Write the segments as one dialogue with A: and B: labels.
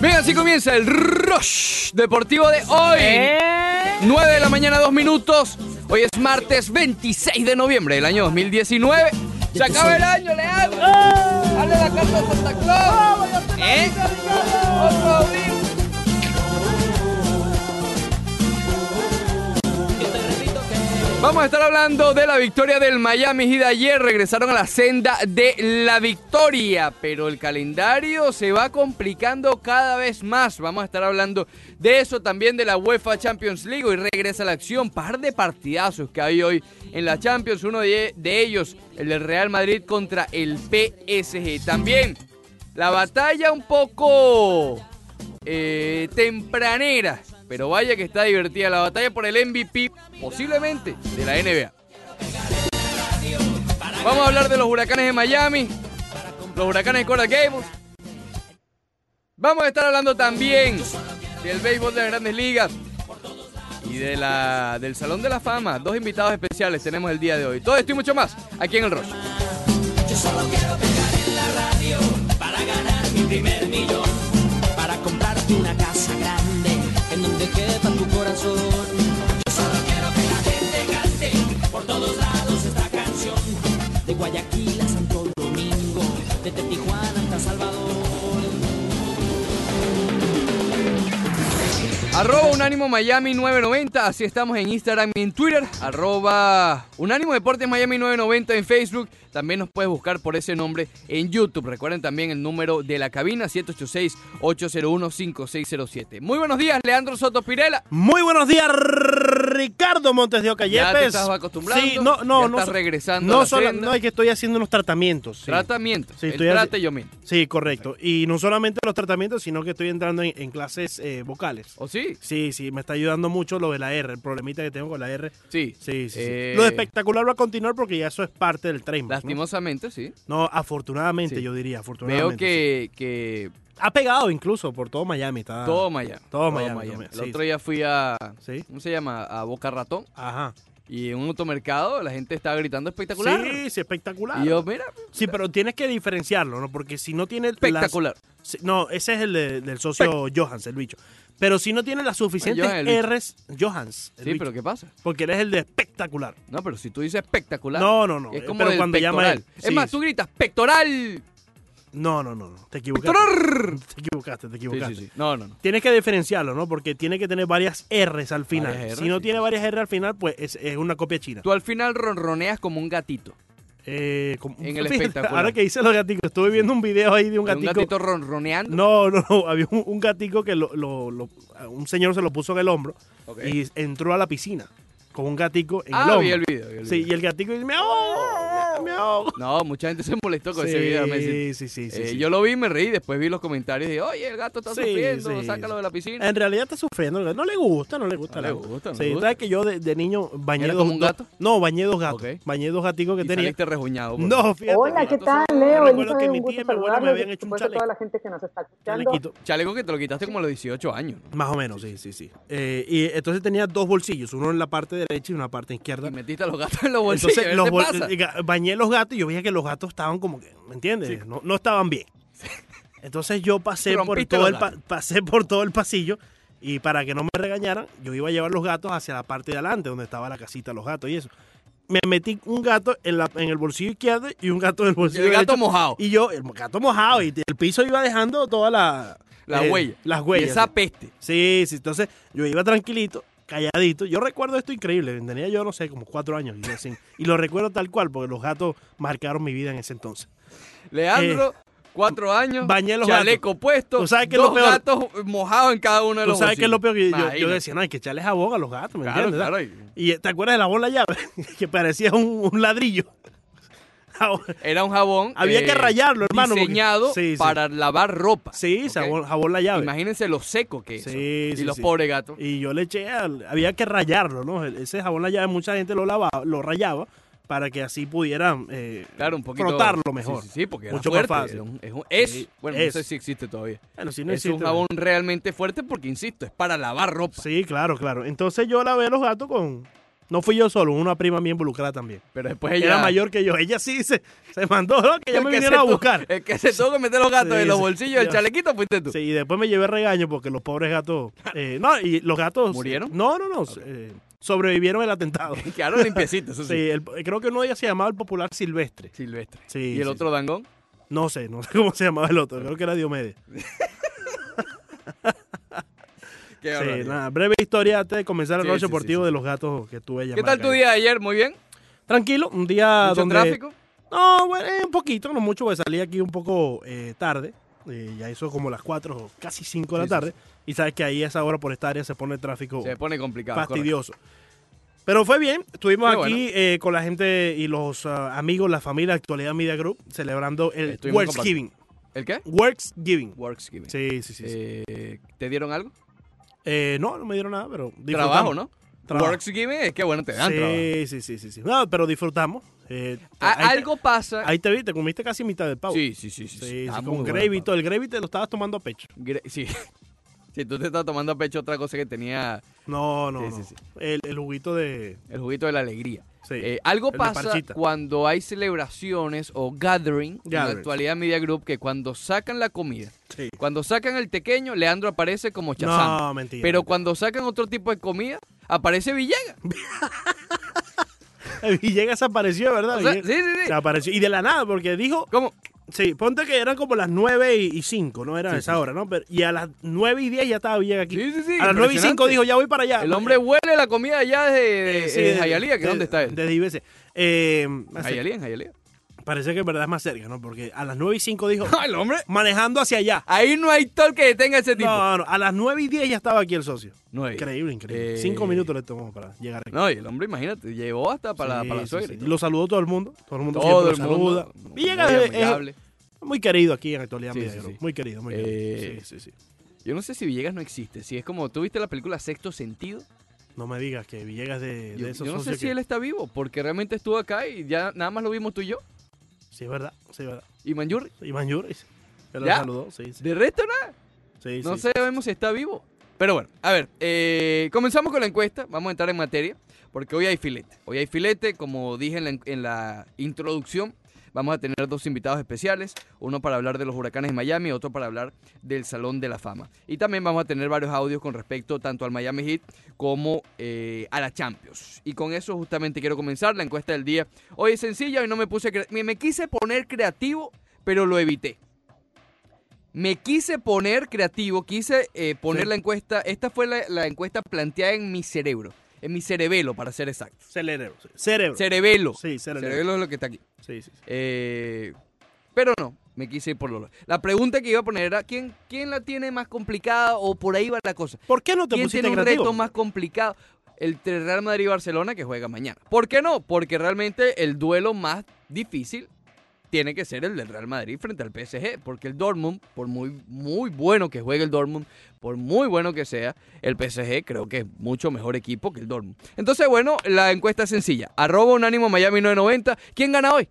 A: Bien, así comienza el Rush Deportivo de hoy.
B: ¿Eh?
A: 9 de la mañana, 2 minutos. Hoy es martes 26 de noviembre del año 2019. Se acaba el año, Leandro. Dale la carta de Santa Claus. ¿Eh? Vamos a estar hablando de la victoria del Miami Heat ayer. Regresaron a la senda de la victoria, pero el calendario se va complicando cada vez más. Vamos a estar hablando de eso también de la UEFA Champions League. Hoy regresa la acción. Par de partidazos que hay hoy en la Champions. Uno de, de ellos, el del Real Madrid contra el PSG. También la batalla un poco eh, tempranera. Pero vaya que está divertida la batalla por el MVP, posiblemente, de la NBA. Vamos a hablar de los huracanes de Miami, los huracanes de Coral Gables. Vamos a estar hablando también del béisbol de las grandes ligas y de la, del Salón de la Fama. Dos invitados especiales tenemos el día de hoy. Todo esto y mucho más aquí en el Rush.
C: Yo solo quiero pegar en la radio para ganar mi primer millón, para comprarte una casa grande donde quepa tu corazón. Yo solo quiero que la gente cante por todos lados esta canción, de Guayaquil a Santo Domingo, desde Tijuana hasta Salvador.
A: Arroba Unánimo Miami 990, así estamos en Instagram y en Twitter. Arroba Unánimo Deportes Miami 990 en Facebook. También nos puedes buscar por ese nombre en YouTube. Recuerden también el número de la cabina 786-801-5607. Muy buenos días, Leandro Soto Pirela.
B: Muy buenos días, Ricardo Montes de Oca
A: Ya te estás acostumbrando.
B: Sí, no, no,
A: ya
B: no.
A: estás regresando a
B: No,
A: la
B: solo, no, es que estoy haciendo unos tratamientos. sí.
A: Tratamiento.
B: Sí,
A: Él
B: estoy
A: y yo miento.
B: Sí, correcto. Y no solamente los tratamientos, sino que estoy entrando en, en clases eh, vocales.
A: ¿O sí?
B: Sí, sí, me está ayudando mucho lo de la R, el problemita que tengo con la R.
A: Sí.
B: Sí, sí, sí.
A: Eh,
B: Lo de espectacular va a continuar porque ya eso es parte del tren. ¿no?
A: Lastimosamente, sí.
B: No, afortunadamente,
A: Sí.
B: yo diría, afortunadamente.
A: Veo que, que.
B: Ha pegado incluso por todo Miami. Está...
A: todo Miami.
B: todo Miami,
A: El
B: sí,
A: otro día fui a,
B: Sí.
A: ¿cómo se llama? A Boca Ratón.
B: Ajá.
A: Y en un automercado la gente estaba gritando espectacular.
B: Sí, sí, espectacular.
A: Y yo, mira,
B: Sí, pero tienes que diferenciarlo, ¿no? Porque si no tiene...
A: espectacular.
B: no, ese es el de- del socio Johans, el bicho. Pero si no tiene las suficientes
A: bicho.
B: R's... Johans,
A: Sí,
B: bicho.
A: pero ¿qué pasa?
B: Porque él es el de espectacular.
A: No, pero si tú dices espectacular.
B: No, no, no.
A: Es
B: eh,
A: como
B: pero cuando llama
A: pectoral.
B: él.
A: Es más, tú gritas pectoral.
B: No, no, no, no. Te equivocaste. Te equivocaste, te
A: Sí,
B: equivocaste.
A: sí, sí. No, no, no.
B: Tienes que diferenciarlo, ¿no? Porque tiene que tener varias R's al final.
A: Varias
B: si no
A: sí,
B: tiene
A: sí,
B: varias R al final, pues es, es una copia china.
A: Tú al final ronroneas como un gatito.
B: Eh, como-
A: En el
B: fíjate,
A: espectacular.
B: Ahora que hice los gaticos, estuve viendo un video ahí de un
A: Un
B: gatico.
A: gatito ronroneando.
B: No, no, no. Había un, un gatico que lo, lo- lo- un señor se lo puso en el hombro y entró a la piscina con un gatico en el
A: ah,
B: hombro.
A: vi el video. vi el
B: Sí,
A: video.
B: y el gatico dice, ahogo, me ahogo.
A: No, mucha gente se molestó con
B: sí,
A: ese video. me dice.
B: sí, sí, sí,
A: Eh,
B: sí.
A: Yo lo vi y me reí. Después vi los comentarios y dije, oye, el gato está
B: Sí,
A: sufriendo,
B: sí,
A: sácalo
B: sí.
A: de la piscina.
B: En realidad está sufriendo. No le gusta, no le gusta.
A: No le gusta, no
B: sí,
A: le gusta.
B: ¿sabes que yo de, de niño bañé
A: ¿Era
B: dos
A: como un gato?
B: No, bañé dos gatos.
A: Ok.
B: Bañé dos gaticos que
A: y
B: tenía.
A: rejuñado. pues.
B: No, fíjate.
D: Hola, ¿qué tal, Leo?
B: recuerdo
D: Elizabeth,
B: que mi tía y mi abuela me habían hecho un
D: supuesto, toda
B: chaleco.
D: la gente que nos está escuchando.
A: Chaleco que te lo quitaste como a los 18 años.
B: Más o menos, sí, sí, sí. Eh, y entonces tenía dos bolsillos, uno en la parte derecha y una parte izquierda.
A: Y metiste a los gatos en los bolsillos.
B: Entonces,
A: ¿qué
B: los
A: te
B: bañé los gatos y yo veía que los gatos estaban como que, ¿me entiendes? No, no estaban bien. Entonces yo pasé por, todo el pa- pasé por todo el pasillo y para que no me regañaran, yo iba a llevar los gatos hacia la parte de adelante, donde estaba la casita de los gatos y eso. Me metí un gato en, la, en el bolsillo izquierdo y un gato en el
A: Y
B: bolsillo
A: el gato
B: derecho.
A: mojado.
B: Y yo, el gato mojado, y el piso iba dejando toda la...
A: La
B: eh,
A: huella.
B: Las huellas.
A: Y esa peste.
B: Sí, sí, entonces yo iba tranquilito, calladito. Yo recuerdo esto increíble, tenía yo, no sé, como cuatro años. Y, así, y lo recuerdo tal cual, porque los gatos marcaron mi vida en ese entonces.
A: Leandro, cuatro años,
B: Eh, bañé los
A: chaleco puesto,
B: ¿Tú sabes qué es
A: dos
B: lo peor?
A: gatos mojados en cada uno de
B: Tú
A: los
B: sabes qué es lo peor que yo, yo decía, no, hay que echarle jabón a los gatos, ¿me
A: Claro,
B: entiendes?
A: claro.
B: Y eh, ¿te acuerdas de la bola llave? que parecía un, un ladrillo.
A: Era un jabón.
B: Había
A: eh,
B: que rayarlo, hermano,
A: Diseñado
B: sí.
A: para lavar ropa.
B: sí, jabón, jabón la llave.
A: Imagínense lo seco que es.
B: Sí,
A: y los pobres gatos.
B: Y yo le eché, al- había que rayarlo, ¿no? Ese jabón la llave mucha gente lo lavaba, lo rayaba para que así pudieran eh,
A: Claro, un poquito.
B: frotarlo mejor.
A: Sí, sí, sí, porque era
B: Mucho más fácil.
A: era un- es, un- es- bueno, no
B: es.
A: sé si existe todavía.
B: Bueno, si no
A: es
B: existe,
A: un jabón realmente fuerte porque, insisto, es para lavar ropa.
B: Sí, claro, claro. Entonces yo lavé los gatos con, No fui yo solo, una prima mía involucrada también.
A: Pero después
B: Ella era mayor que yo. Ella sí se, se mandó, ¿no? que ya me vinieron a buscar.
A: El que se tuvo que meter los gatos
B: Sí,
A: en los bolsillos del chalequito fuiste tú.
B: Sí, y después me llevé regaño porque los pobres gatos. eh, no, y los gatos.
A: ¿Murieron?
B: No, no, no. eh, sobrevivieron el atentado.
A: Quedaron limpiecitos, eso sí.
B: Sí, el- creo que uno de ellos se llamaba el popular silvestre.
A: Silvestre.
B: Sí,
A: ¿Y el
B: sí,
A: otro dangón?
B: No sé, no sé cómo se llamaba el otro. Creo que era Diomedes.
A: Qué,
B: Sí, nada, breve historia antes de comenzar el
A: Sí, sí,
B: deportivo de los gatos que tuve
A: ¿Qué tal tu día de ayer? ¿Muy bien?
B: Tranquilo, un día
A: ¿Mucho
B: donde.
A: tráfico?
B: No, bueno, eh, un poquito, no mucho, porque salí aquí un poco eh, tarde. eh, ya eso como las 4 o casi 5 de la tarde. Y sabes que ahí a esa hora por esta área se pone el tráfico
A: Se pone complicado.
B: fastidioso. Pero fue bien, estuvimos aquí eh, con la gente y los ah, amigos, la familia Actualidad Media Group, celebrando el Worksgiving.
A: ¿El qué?
B: Worksgiving.
A: Worksgiving.
B: Sí, sí, sí. sí.
A: Eh, ¿Te dieron algo?
B: Eh, no, no me dieron nada, pero disfrutamos.
A: Trabajo, ¿no?
B: Trabajo.
A: Worksgiving es que bueno, te dan trabajo.
B: Sí, sí, sí, sí, sí. No, pero disfrutamos. Eh,
A: A-
B: ahí te-
A: algo pasa.
B: Ahí te vi, te comiste casi mitad del pavo.
A: Sí, sí, sí. sí,
B: con
A: muy bueno
B: gravy y
A: el
B: todo. El gravy te lo estabas tomando a pecho.
A: Sí. Si tú te estás tomando a pecho otra cosa que tenía
B: No, no,
A: Sí,
B: no.
A: sí, sí.
B: El, el juguito de...
A: el juguito de la alegría.
B: Sí.
A: Eh, algo pasa cuando hay celebraciones o gathering en la actualidad Media Group que cuando sacan la comida,
B: Sí.
A: cuando sacan el tequeño, Leandro aparece como Chazam.
B: No, mentira.
A: Pero
B: mentira.
A: cuando sacan otro tipo de comida, aparece Villegas.
B: Villegas apareció, ¿verdad?
A: O sea,
B: Villegas-
A: sí, sí, sí.
B: Se apareció. Y de la nada, porque dijo...
A: ¿Cómo?
B: Sí, ponte que eran como las 9 y 5, ¿no? Era
A: Sí,
B: esa
A: sí,
B: hora, ¿no? Pero, y a las 9 y 10 ya estaba Villegas aquí.
A: Sí, sí, sí.
B: a las 9 y 5
A: impresionante.
B: dijo, ya voy para allá.
A: El hombre huele la comida allá de, de,
B: Sí,
A: de
B: de-
A: Jayalía, que
B: de-
A: ¿dónde está él?
B: Desde IBC. Eh,
A: Jayalía, en Jayalía.
B: Parece que en verdad es más cerca, ¿no? Porque a las 9 y 5 dijo,
A: el hombre.
B: manejando hacia allá.
A: Ahí no hay tal que detenga a ese tipo.
B: No, no, a las 9 y 10 ya estaba aquí el socio.
A: No hay.
B: Increíble, increíble.
A: Eh,
B: Cinco minutos le tomó para llegar aquí.
A: No, y el hombre, imagínate, llevó hasta para,
B: Sí,
A: para la suegra.
B: sí. lo saludó todo el mundo. Todo el mundo
A: Todo el
B: lo
A: mundo.
B: saluda.
A: muy
B: Villegas es- muy querido aquí en Actualidad Group.
A: sí.
B: Muy querido, muy
A: Eh,
B: querido. Sí, sí, sí.
A: Yo no sé si Villegas no existe. Si es como, ¿tú viste la película Sexto Sentido?
B: No me digas que Villegas de, de
A: Yo,
B: esos
A: yo no sé si
B: que-
A: él está vivo, porque realmente estuvo acá y ya nada más lo vimos tú y yo.
B: Sí, es verdad. Sí, es verdad.
A: Y Manjurri.
B: Iván Yuris. Que lo
A: ¿Ya?
B: saludó. Sí, sí.
A: De resto nada.
B: sí,
A: No
B: sí.
A: sabemos si está vivo. Pero bueno, a ver, eh, comenzamos con la encuesta, vamos a entrar en materia, porque hoy hay filete. Hoy hay filete, como dije en la, en la introducción, vamos a tener dos invitados especiales, uno para hablar de los huracanes de Miami, otro para hablar del Salón de la Fama. Y también vamos a tener varios audios con respecto tanto al Miami Heat como eh, a la Champions. Y con eso justamente quiero comenzar la encuesta del día. Hoy es sencilla, hoy no me puse, me, me quise poner creativo, pero lo evité. Me quise poner creativo, quise eh, poner
B: Sí.
A: la encuesta. Esta fue la, la encuesta planteada en mi cerebro, en mi cerebelo, para ser exacto.
B: Cerebro. Cerebro.
A: Cerebelo.
B: Sí, cerebro.
A: Cerebelo es lo que está aquí.
B: Sí, sí. sí.
A: Eh, pero no, me quise ir por lo. La pregunta que iba a poner era: ¿quién, ¿quién la tiene más complicada o por ahí va la cosa?
B: ¿Por qué no te
A: ¿Quién
B: pusiste
A: tiene un
B: creativo?
A: reto más complicado? El Real Madrid y Barcelona que juega mañana. ¿Por qué no? Porque realmente el duelo más difícil tiene que ser el del Real Madrid frente al PSG. Porque el Dortmund, por muy, muy bueno que juegue el Dortmund, por muy bueno que sea, el PSG creo que es mucho mejor equipo que el Dortmund. Entonces, bueno, la encuesta es sencilla. Arroba Unánimo Miami 990. ¿Quién gana hoy?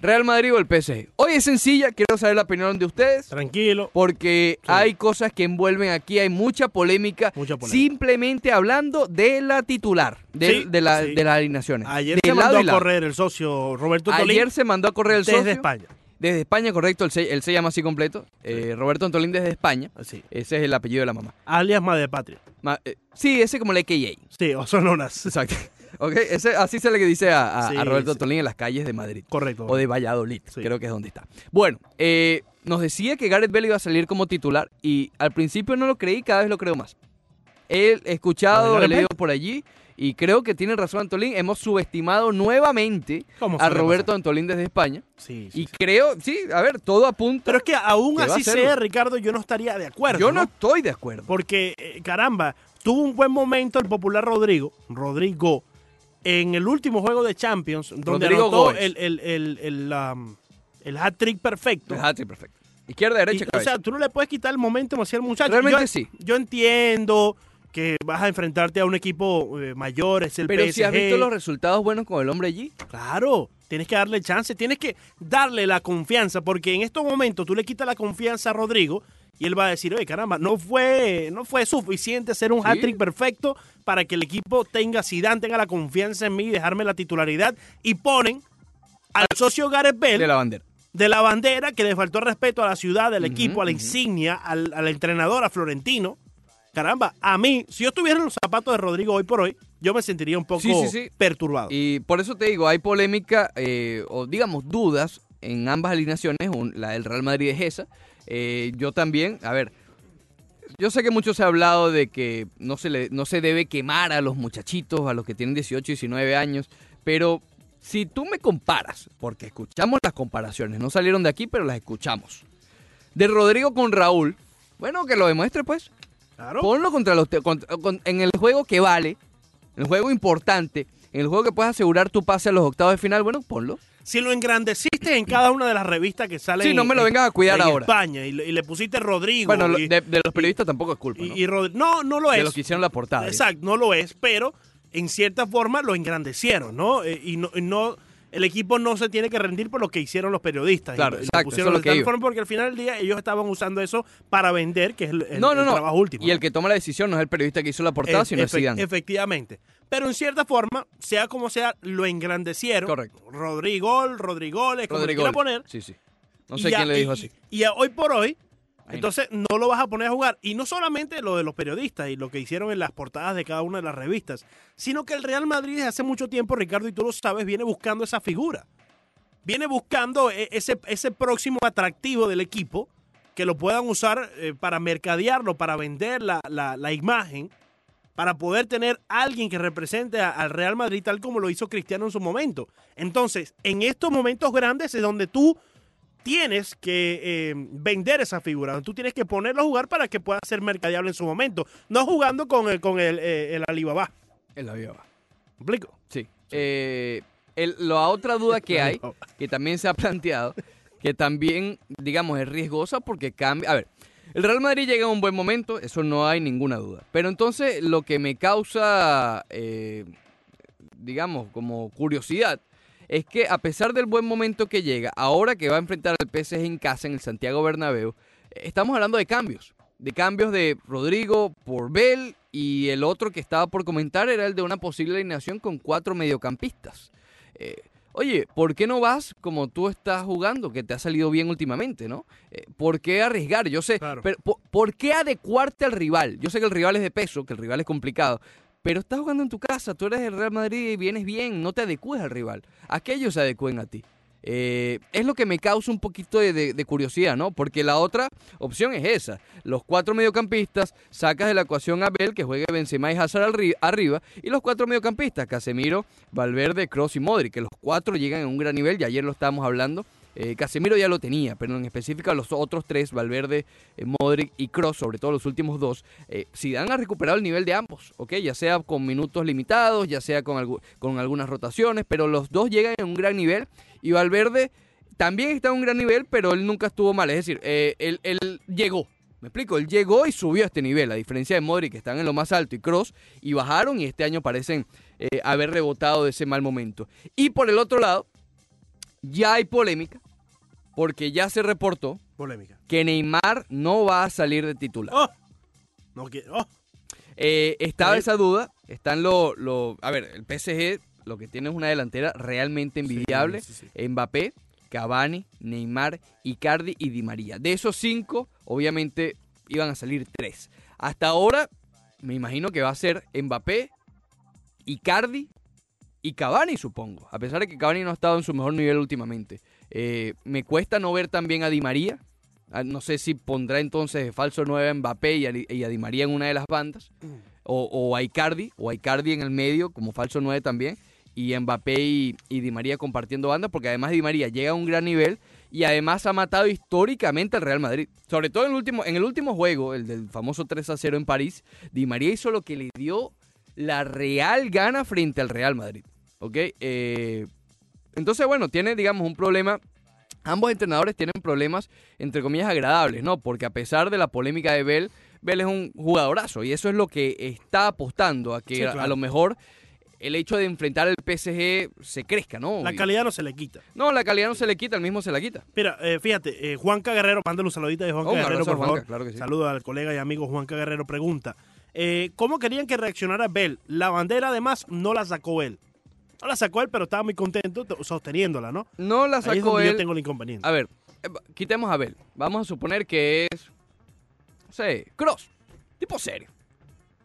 A: ¿Real Madrid o el PSG? Hoy es sencilla, quiero saber la opinión de ustedes.
B: Tranquilo.
A: Porque
B: Sí.
A: hay cosas que envuelven aquí, hay mucha polémica,
B: Mucha polémica.
A: simplemente hablando de la titular, de,
B: Sí,
A: de la-
B: sí.
A: de las alineaciones.
B: Ayer
A: De
B: se mandó a correr el socio Roberto Tolín
A: Ayer se mandó a correr el
B: desde
A: socio.
B: España.
A: Desde España, correcto, él se, él se llama así completo. eh, Roberto Antolín desde España.
B: Así.
A: Ese es el apellido de la mamá.
B: Alias Madre Patria.
A: Ma- eh, sí, ese como el AKA.
B: Sí, o sonoras.
A: Exacto. Ok, ese, así se le dice a, a-
B: Sí,
A: a Roberto
B: sí.
A: Antolín en las calles de Madrid.
B: Correcto.
A: O de Valladolid,
B: Sí.
A: creo que es donde está. Bueno, eh, nos decía que Gareth Bale iba a salir como titular y al principio no lo creí, cada vez lo creo más. He
B: ¿Lo
A: escuchado, he leído por allí y creo que tiene razón Antolín. Hemos subestimado nuevamente
B: ¿Cómo
A: a Roberto
B: pasar?
A: Antolín desde España
B: Sí, sí,
A: y
B: sí.
A: creo, sí, a ver, todo apunta.
B: Pero es que aún
A: que
B: así sea, Ricardo, yo no estaría de acuerdo.
A: Yo no estoy de acuerdo.
B: Porque, eh, caramba, tuvo un buen momento el popular Rodrigo, Rodrigo, en el último juego de Champions, donde
A: Rodrigo
B: anotó
A: Gómez.
B: el, el, el, el, um, el hat-trick perfecto.
A: El hat-trick perfecto. Izquierda,
B: Y,
A: derecha,
B: o
A: cabeza.
B: sea, tú no le puedes quitar el momento hacia el muchacho.
A: Realmente
B: yo,
A: sí.
B: Yo entiendo que vas a enfrentarte a un equipo eh, mayor, es el
A: Pero
B: PSG.
A: si has visto los resultados buenos con el hombre allí.
B: Claro, tienes que darle chance, tienes que darle la confianza, porque en estos momentos tú le quitas la confianza a Rodrigo y él va a decir, oye, caramba, no fue, no fue suficiente ser un
A: Sí.
B: hat-trick perfecto para que el equipo tenga, Zidane tenga la confianza en mí y dejarme la titularidad. Y ponen al socio Gareth Bale
A: De la bandera.
B: de la bandera que le faltó respeto a la ciudad, al equipo, a la insignia, al, al entrenador, a Florentino. Caramba, a mí, si yo estuviera en los zapatos de Rodrigo hoy por hoy, yo me sentiría un poco
A: Sí, sí, sí.
B: perturbado.
A: Y por eso te digo, hay polémica eh, o digamos dudas en ambas alineaciones. La del Real Madrid es esa. Eh, yo también, a ver, yo sé que mucho se ha hablado de que no se, le, no se debe quemar a los muchachitos, a los que tienen 18, 19 años, pero si tú me comparas, porque escuchamos las comparaciones, no salieron de aquí, pero las escuchamos, de Rodrigo con Raúl, bueno, que lo demuestre pues.
B: Claro.
A: Ponlo contra los contra- con- en el juego que vale, en el juego importante, en el juego que puedes asegurar tu pase a los octavos de final, bueno, ponlo.
B: Si lo engrandeciste en cada una de las revistas que salen
A: Sí, no me lo vengas a cuidar
B: en
A: ahora.
B: España y le, y le pusiste Rodrigo.
A: Bueno,
B: y,
A: de, de los periodistas tampoco es culpa,
B: y-
A: ¿no?
B: no, no lo
A: de
B: es.
A: los que hicieron la portada.
B: Exacto, no lo es, pero en cierta forma lo engrandecieron, ¿no? Eh, y no, y no- el equipo no se tiene que rendir por lo que hicieron los periodistas. Y
A: Claro,
B: y lo
A: exacto,
B: pusieron
A: eso es lo que
B: porque al final del día ellos estaban usando eso para vender, que es el, el-
A: no, no,
B: el
A: no.
B: trabajo último.
A: Y el que toma la decisión no es el periodista que hizo la portada, sino es Zidane.
B: Efectivamente. Pero en cierta forma, sea como sea, lo engrandecieron.
A: Correcto.
B: Rodrigo, Rodrigoles, como le
A: Rodrigo.
B: poner.
A: Sí, sí. No
B: Y
A: sé
B: a-
A: quién le dijo así.
B: Y hoy por hoy, entonces no. lo vas a poner a jugar. Y no solamente lo de los periodistas y lo que hicieron en las portadas de cada una de las revistas, sino que el Real Madrid desde hace mucho tiempo, Ricardo, y tú lo sabes, viene buscando esa figura. Viene buscando e- ese, ese próximo atractivo del equipo que lo puedan usar eh, para mercadearlo, para vender la, la- imagen, para poder tener alguien que represente al Real Madrid tal como lo hizo Cristiano en su momento. Entonces, en estos momentos grandes es donde tú tienes que eh, vender esa figura. Tú tienes que ponerlo a jugar para que pueda ser mercadeable en su momento. No jugando con el, con el, eh, el Alibaba.
A: El avión.
B: ¿Me explico?
A: Sí. Eh, el- la otra duda que hay, que también se ha planteado, que también, digamos, es riesgosa porque cambia. A ver, el Real Madrid llega a un buen momento, eso no hay ninguna duda. Pero entonces lo que me causa, eh, digamos, como curiosidad, es que a pesar del buen momento que llega, ahora que va a enfrentar al PSG en casa en el Santiago Bernabéu, estamos hablando de cambios. De cambios de Rodrigo por Bell y el otro que estaba por comentar era el de una posible alineación con cuatro mediocampistas. Eh, oye, ¿por qué no vas como tú estás jugando, que te ha salido bien últimamente, ¿no? Eh, ¿Por qué arriesgar? Yo sé,
B: Claro.
A: pero ¿por, por qué adecuarte al rival? Yo sé que el rival es de peso, que el rival es complicado, pero estás jugando en tu casa, tú eres el Real Madrid y vienes bien, no te adecues al rival. A que ellos se adecúen a ti. Eh, es lo que me causa un poquito de, curiosidad, ¿no? Porque la otra opción es esa. Los cuatro mediocampistas, sacas de la ecuación a Bell, que juegue Benzema y Hazard al ri- arriba, y los cuatro mediocampistas, Casemiro, Valverde, Cross y Modric, que los cuatro llegan en un gran nivel, y ayer lo estábamos hablando. Eh, Casemiro ya lo tenía, pero en específico a los otros tres, Valverde, eh, Modric y Cross, sobre todo los últimos dos, eh, Zidane ha recuperado el nivel de ambos, ¿ok? Ya sea con minutos limitados, ya sea con, con algunas rotaciones, pero los dos llegan en un gran nivel y Valverde también está en un gran nivel, pero él nunca estuvo mal, es decir, eh, él, llegó. Me explico, él llegó y subió a este nivel, a diferencia de Modric, que están en lo más alto, y Cross, y bajaron, y este año parecen haber rebotado de ese mal momento. Y por el otro lado, ya hay polémica, porque ya se reportó
B: Polémica.
A: que Neymar no va a salir de titular.
B: ¡Oh! No quiero. ¡Oh!
A: Eh, estaba esa duda, están lo, lo- A ver, el PSG lo que tiene es una delantera realmente envidiable.
B: Sí, sí, sí.
A: Mbappé, Cavani, Neymar, Icardi y Di María. De esos cinco, obviamente iban a salir tres. Hasta ahora, me imagino que va a ser Mbappé, Icardi y Cavani, supongo. A pesar de que Cavani no ha estado en su mejor nivel últimamente. Eh, me cuesta no ver también a Di María. Ah, No sé si pondrá entonces de falso 9 a Mbappé y a, y a Di María en una de las bandas. O, o a Icardi, o a Icardi en el medio como falso 9 también. Y Mbappé y, y Di María compartiendo bandas, porque además Di María llega a un gran nivel y además ha matado históricamente al Real Madrid. Sobre todo en el último, en el último juego, el del famoso 3 a 0 en París, Di María hizo lo que le dio la real gana frente al Real Madrid. ¿Ok? Eh, entonces, bueno, tiene, digamos, un problema. Ambos entrenadores tienen problemas, entre comillas, agradables, ¿no? Porque a pesar de la polémica de Bell, Bell es un jugadorazo y eso es lo que está apostando a que
B: Sí,
A: a- lo mejor el hecho de enfrentar al PSG se crezca, ¿no?
B: La calidad no se le quita.
A: No, la calidad no se le quita, el mismo se la quita.
B: Mira, eh, fíjate, eh, Juanca Guerrero, mándale un saludito de Juanca
A: Oh,
B: Guerrero, por favor.
A: Juanca, claro que sí.
B: Saludo al colega y amigo Juanca Guerrero. Pregunta, eh, ¿cómo querían que reaccionara Bell? La bandera, además, no la sacó él. No la sacó él, pero estaba muy contento sosteniéndola, ¿no?
A: No la
B: Ahí es
A: sacó
B: donde yo
A: él.
B: tengo el inconveniente.
A: A ver, eh, quitemos a Bell. Vamos a suponer que es. No sé, Cross. Tipo serio.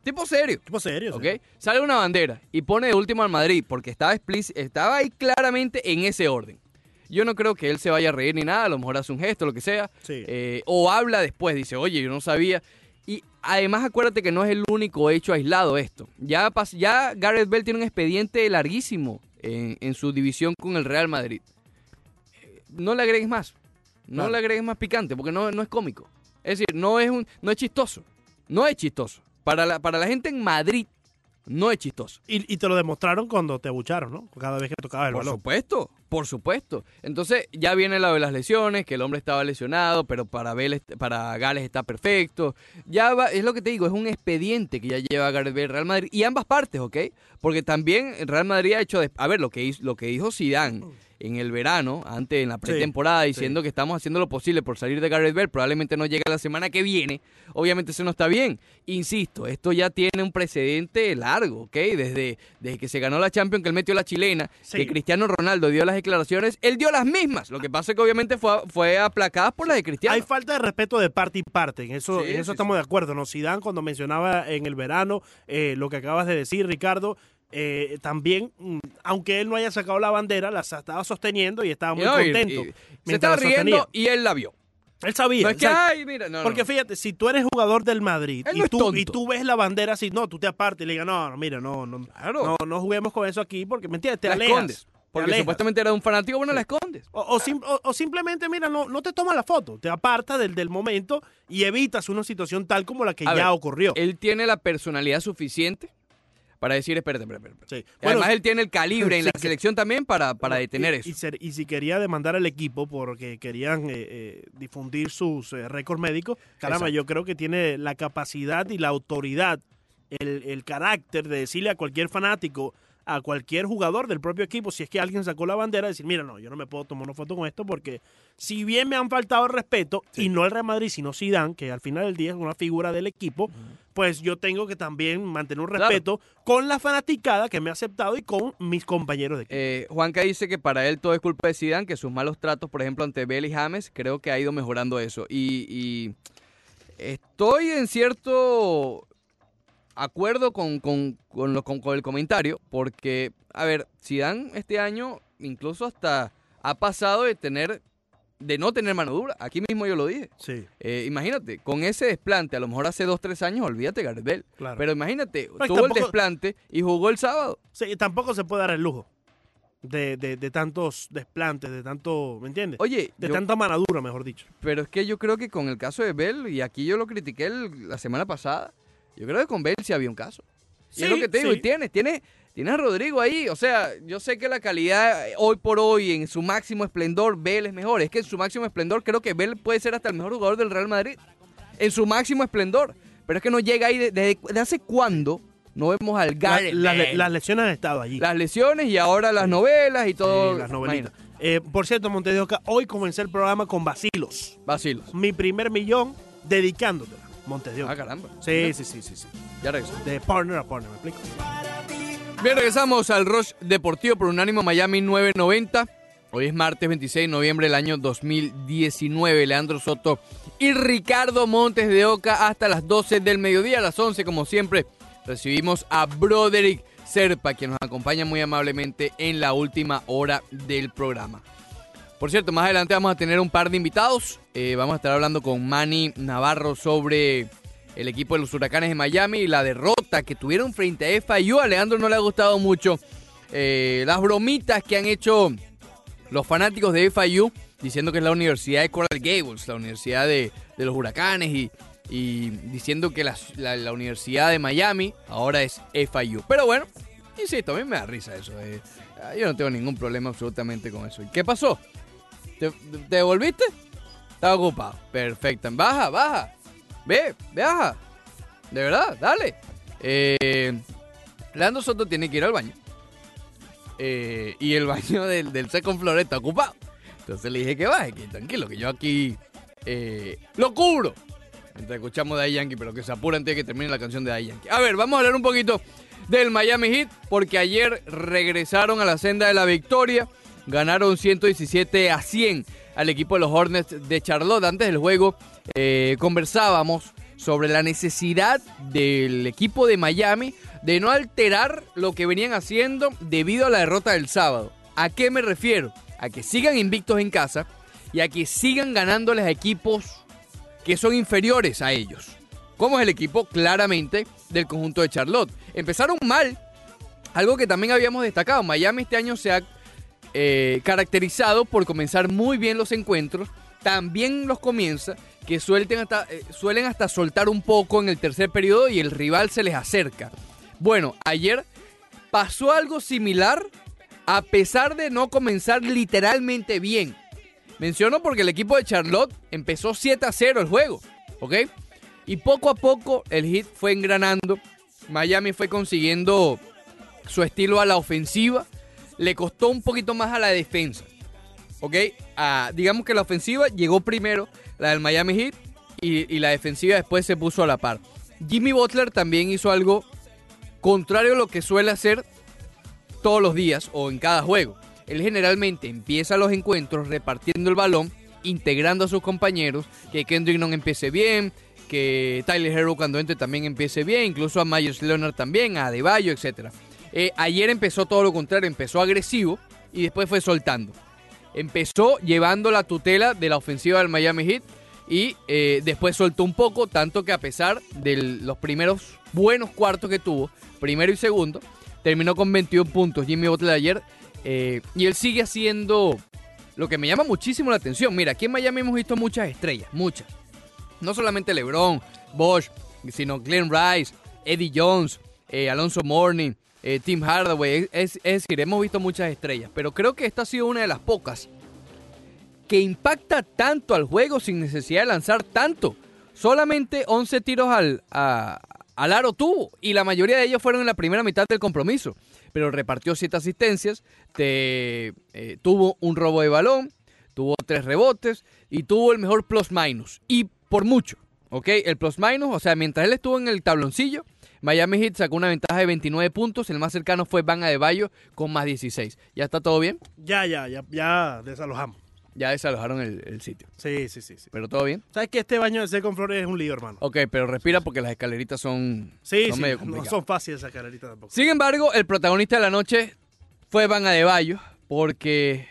A: Tipo serio.
B: Tipo serio.
A: ¿Ok? Sale una bandera y pone de último al Madrid porque estaba, estaba ahí claramente en ese orden. Yo no creo que él se vaya a reír ni nada, a lo mejor hace un gesto, lo que sea.
B: Sí.
A: Eh, o habla después, dice, oye, yo no sabía. Y además acuérdate que no es el único hecho aislado esto. Ya, ya Gareth Bell tiene un expediente larguísimo en, en su división con el Real Madrid. Eh, No le agregues más. No
B: Claro.
A: le agregues más picante porque no, no es cómico. Es decir, no es, un, no es chistoso. No es chistoso. Para la, para la gente en Madrid, no es chistoso.
B: Y, y te lo demostraron cuando te abucharon, ¿no? Cada vez que tocaba el
A: Por
B: balón.
A: supuesto, por supuesto. Entonces ya viene lo de las lesiones, que el hombre estaba lesionado, pero para, para Gales está perfecto. Ya va, es lo que te digo, es un expediente que ya lleva Gareth Bale Real Madrid y ambas partes, ¿ok? Porque también Real Madrid ha hecho, a ver, lo que hizo, lo que dijo Zidane en el verano, antes en la pretemporada, diciendo que estamos haciendo lo posible por salir de Gareth Bale, probablemente no llega la semana que viene, obviamente eso no está bien. Insisto, esto ya tiene un precedente largo, ¿ok? Desde, desde que se ganó la Champions, que él metió la chilena,
B: Sí.
A: que Cristiano Ronaldo dio las declaraciones, él dio las mismas. Lo que pasa es que obviamente fue, fue aplacadas por las de Cristiano.
B: Hay falta de respeto de parte y parte, en eso, en eso estamos de acuerdo, ¿no? Zidane cuando mencionaba en el verano eh, lo que acabas de decir, Ricardo, eh, también, mm, aunque él no haya sacado la bandera, la estaba sosteniendo y estaba muy
A: no,
B: contento.
A: y- se estaba riendo y él la vio.
B: Él sabía.
A: No es que,
B: exacto.
A: ay, mira, no,
B: Porque fíjate, si tú eres jugador del Madrid y, tú, y tú ves la bandera así, no, tú te apartes y le digas, no, no, mira, no, no,
A: Claro.
B: no, no juguemos con eso aquí porque, ¿me entiendes? Te
A: la
B: alejas.
A: escondes. Porque supuestamente era un fanático, bueno, la escondes.
B: O, o sim- o- o simplemente, mira, no, no te tomas la foto, te apartas del, del momento y evitas una situación tal como la que
A: A
B: ya
A: ver,
B: ocurrió.
A: Él tiene la personalidad suficiente para decir, espérate, espérate, espérate.
B: Sí.
A: Y Además, él tiene el calibre en
B: sí
A: la selección también para, para detener
B: y,
A: eso.
B: Y, ser- y si quería demandar al equipo porque querían eh, eh, difundir sus eh, récords médicos, caramba,
A: Exacto.
B: yo creo que tiene la capacidad y la autoridad, el, el carácter de decirle a cualquier fanático, a cualquier jugador del propio equipo, si es que alguien sacó la bandera, decir, mira, no, yo no me puedo tomar una foto con esto porque si bien me han faltado el respeto, y no el Real Madrid, sino Zidane, que al final del día es una figura del equipo, pues yo tengo que también mantener un
A: Claro.
B: respeto con la fanaticada que me ha aceptado y con mis compañeros de equipo.
A: Eh, Juanca dice que para él todo es culpa de Zidane, que sus malos tratos, por ejemplo, ante Bell y James, creo que ha ido mejorando eso. Y, y estoy en cierto acuerdo con, con, con lo- con- con el comentario, porque, a ver, Zidane este año incluso hasta ha pasado de tener de no tener mano dura. Aquí mismo yo lo dije.
B: Sí,
A: Eh, imagínate, con ese desplante, a lo mejor hace dos, tres años, olvídate Bale.
B: claro.
A: Pero imagínate,
B: Pero
A: tuvo el desplante y jugó el sábado.
B: Sí, tampoco se puede dar el lujo de, de- de tantos desplantes, de tanto, ¿me entiendes?
A: Oye,
B: de
A: yo-
B: tanta manadura, mejor dicho.
A: pero es que yo creo que con el caso de Bell, y aquí yo lo critiqué el- la semana pasada, yo creo que con Bell sí había un caso. Y es lo
B: Sí,
A: que te digo,
B: sí.
A: y tienes, tienes, tienes a Rodrigo ahí. O sea, yo sé que la calidad eh, hoy por hoy, en su máximo esplendor, Bell es mejor. Es que en su máximo esplendor creo que Bell puede ser hasta el mejor jugador del Real Madrid. En su máximo esplendor. Pero es que no llega ahí de- desde de hace cuándo no vemos al
B: La-
A: Gareth
B: la- las lesiones han estado allí.
A: las lesiones y ahora las novelas y
B: Sí,
A: todo.
B: las novelitas. Eh, por cierto, Montes de Oca, hoy comencé el programa con Vacilos.
A: Vacilos.
B: Mi primer millón dedicándotela. Montes de Oca.
A: Ah, caramba.
B: Sí, sí, sí, sí, sí.
A: Ya regreso.
B: De partner a partner, ¿me explico?
A: Bien, regresamos al Rush Deportivo por Unánimo Miami 990. Hoy es martes 26 de noviembre del año 2019. Leandro Soto y Ricardo Montes de Oca hasta las 12 del mediodía. A las 11, como siempre, recibimos a Broderick Serpa, quien nos acompaña muy amablemente en la última hora del programa. Por cierto, más adelante vamos a tener un par de invitados. Eh, vamos a estar hablando con Manny Navarro sobre el equipo de los Huracanes de Miami y la derrota que tuvieron frente a FIU. A Leandro no le ha gustado mucho eh, las bromitas que han hecho los fanáticos de FIU diciendo que es la Universidad de Coral Gables, la Universidad de, los Huracanes y, diciendo que la Universidad de Miami ahora es FIU. Pero bueno, insisto, a mí me da risa eso. eh. Ah, Yo no tengo ningún problema absolutamente con eso. ¿Y qué pasó? ¿Te, te devolviste? Estaba ocupado. Perfecto. Baja, baja. Ve, baja. De verdad, dale. Eh, Leandro Soto tiene que ir al baño. eh, y el baño del, del second floor está ocupado. Entonces le dije que baje, que tranquilo, que yo aquí eh, lo cubro. Mientras escuchamos de Yankee, pero que se apure antes de que termine la canción de Yankee. A ver, vamos a hablar un poquito del Miami Heat, porque ayer regresaron a la senda de la victoria. Ganaron 117 a 100 al equipo de los Hornets de Charlotte. Antes del juego eh, conversábamos sobre la necesidad del equipo de Miami de no alterar lo que venían haciendo debido a la derrota del sábado. ¿A qué me refiero? A que sigan invictos en casa y a que sigan ganándoles a equipos que son inferiores a ellos. Como es el equipo claramente del conjunto de Charlotte. Empezaron mal, algo que también habíamos destacado. Miami este año se ha eh, caracterizado por comenzar muy bien los encuentros. También los comienza que suelten hasta, eh, suelen hasta soltar un poco en el tercer periodo y el rival se les acerca. Bueno, ayer pasó algo similar a pesar de no comenzar literalmente bien. Menciono porque el equipo de Charlotte empezó 7 a 0 el juego, ¿ok? Y poco a poco el hit fue engranando. Miami fue consiguiendo su estilo a la ofensiva. Le costó un poquito más a la defensa, ¿ok? Ah, digamos que la ofensiva llegó primero, la del Miami Heat, y, la defensiva después se puso a la par. Jimmy Butler también hizo algo contrario a lo que suele hacer todos los días o en cada juego. Él generalmente empieza los encuentros repartiendo el balón, integrando a sus compañeros, que Kendrick no empiece bien, que Tyler Hero cuando entre también empiece bien, incluso a Myers Leonard también, a Adebayo, etc. Eh, ayer empezó todo lo contrario, empezó agresivo y después fue soltando. Empezó llevando la tutela de la ofensiva del Miami Heat y eh, después soltó un poco, tanto que a pesar de los primeros buenos cuartos que tuvo, primero y segundo, terminó con 21 puntos Jimmy Butler ayer eh, y él sigue haciendo lo que me llama muchísimo la atención. Mira, aquí en Miami hemos visto muchas estrellas, muchas. No solamente LeBron, Bosch, sino Glenn Rice, Eddie Jones, eh, Alonso Mourning, eh, Tim Hardaway. Es, decir, hemos visto muchas estrellas, pero creo que esta ha sido una de las pocas que impacta tanto al juego sin necesidad de lanzar tanto. Solamente 11 tiros al, a- al aro tuvo y la mayoría de ellos fueron en la primera mitad del compromiso. Pero repartió 7 asistencias, te, eh, tuvo un robo de balón, tuvo 3 rebotes y tuvo el mejor plus minus. Y por mucho, ¿ok? El plus minus, o sea, mientras él estuvo en el tabloncillo, Miami Heat sacó una ventaja de 29 puntos. El más cercano fue Van Adebayo con más 16. ¿Ya está todo bien?
B: Ya, ya, ya, ya desalojamos.
A: Ya desalojaron el, el sitio.
B: Sí, sí, sí, sí.
A: ¿Pero todo bien?
B: ¿Sabes que este baño de Second Floor es un lío, hermano?
A: Ok, pero respira porque las escaleritas son,
B: Sí,
A: son
B: sí,
A: medio
B: no son fáciles esa carrerita tampoco.
A: Sin embargo, el protagonista de la noche fue Van Adebayo, porque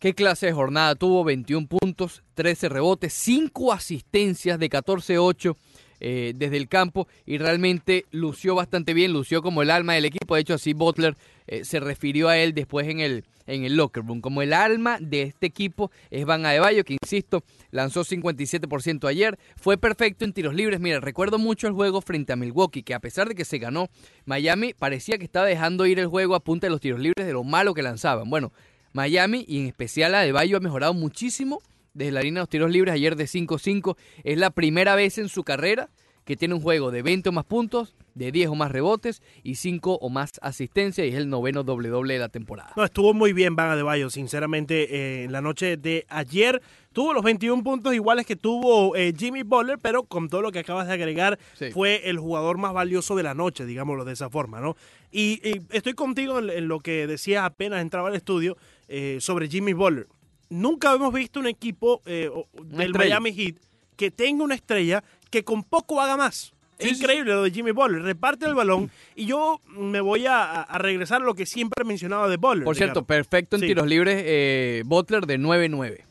A: qué clase de jornada tuvo, 21 puntos, 13 rebotes, 5 asistencias de 14-8 eh, desde el campo y realmente lució bastante bien, lució como el alma del equipo, de hecho así Butler eh, se refirió a él después en el, en el locker room, como el alma de este equipo es Van Adebayo, que insisto, lanzó 57% ayer, fue perfecto en tiros libres, mira, recuerdo mucho el juego frente a Milwaukee, que a pesar de que se ganó, Miami parecía que estaba dejando ir el juego a punta de los tiros libres de lo malo que lanzaban. Bueno, Miami y en especial Adebayo ha mejorado muchísimo desde la línea de los tiros libres ayer de 5-5. Es la primera vez en su carrera que tiene un juego de 20 o más puntos, de 10 o más rebotes y 5 o más asistencias y es el noveno doble doble de la temporada.
B: No, estuvo muy bien Van Adebayo, sinceramente, eh, en la noche de ayer. Tuvo los 21 puntos iguales que tuvo eh, Jimmy Butler, pero con todo lo que acabas de agregar,
A: Sí.
B: fue el jugador más valioso de la noche, digámoslo de esa forma, ¿no? Y, y estoy contigo en, en lo que decías apenas entraba al estudio eh, sobre Jimmy Butler. Nunca hemos visto un equipo eh, del. Miami Heat que tenga una estrella que con poco haga más. Es
A: sí,
B: increíble lo de Jimmy Butler. Reparte el balón y yo me voy a, regresar a lo que siempre he mencionado de Butler.
A: Por cierto, perfecto en
B: Sí.
A: tiros libres, eh, Butler de 9-9.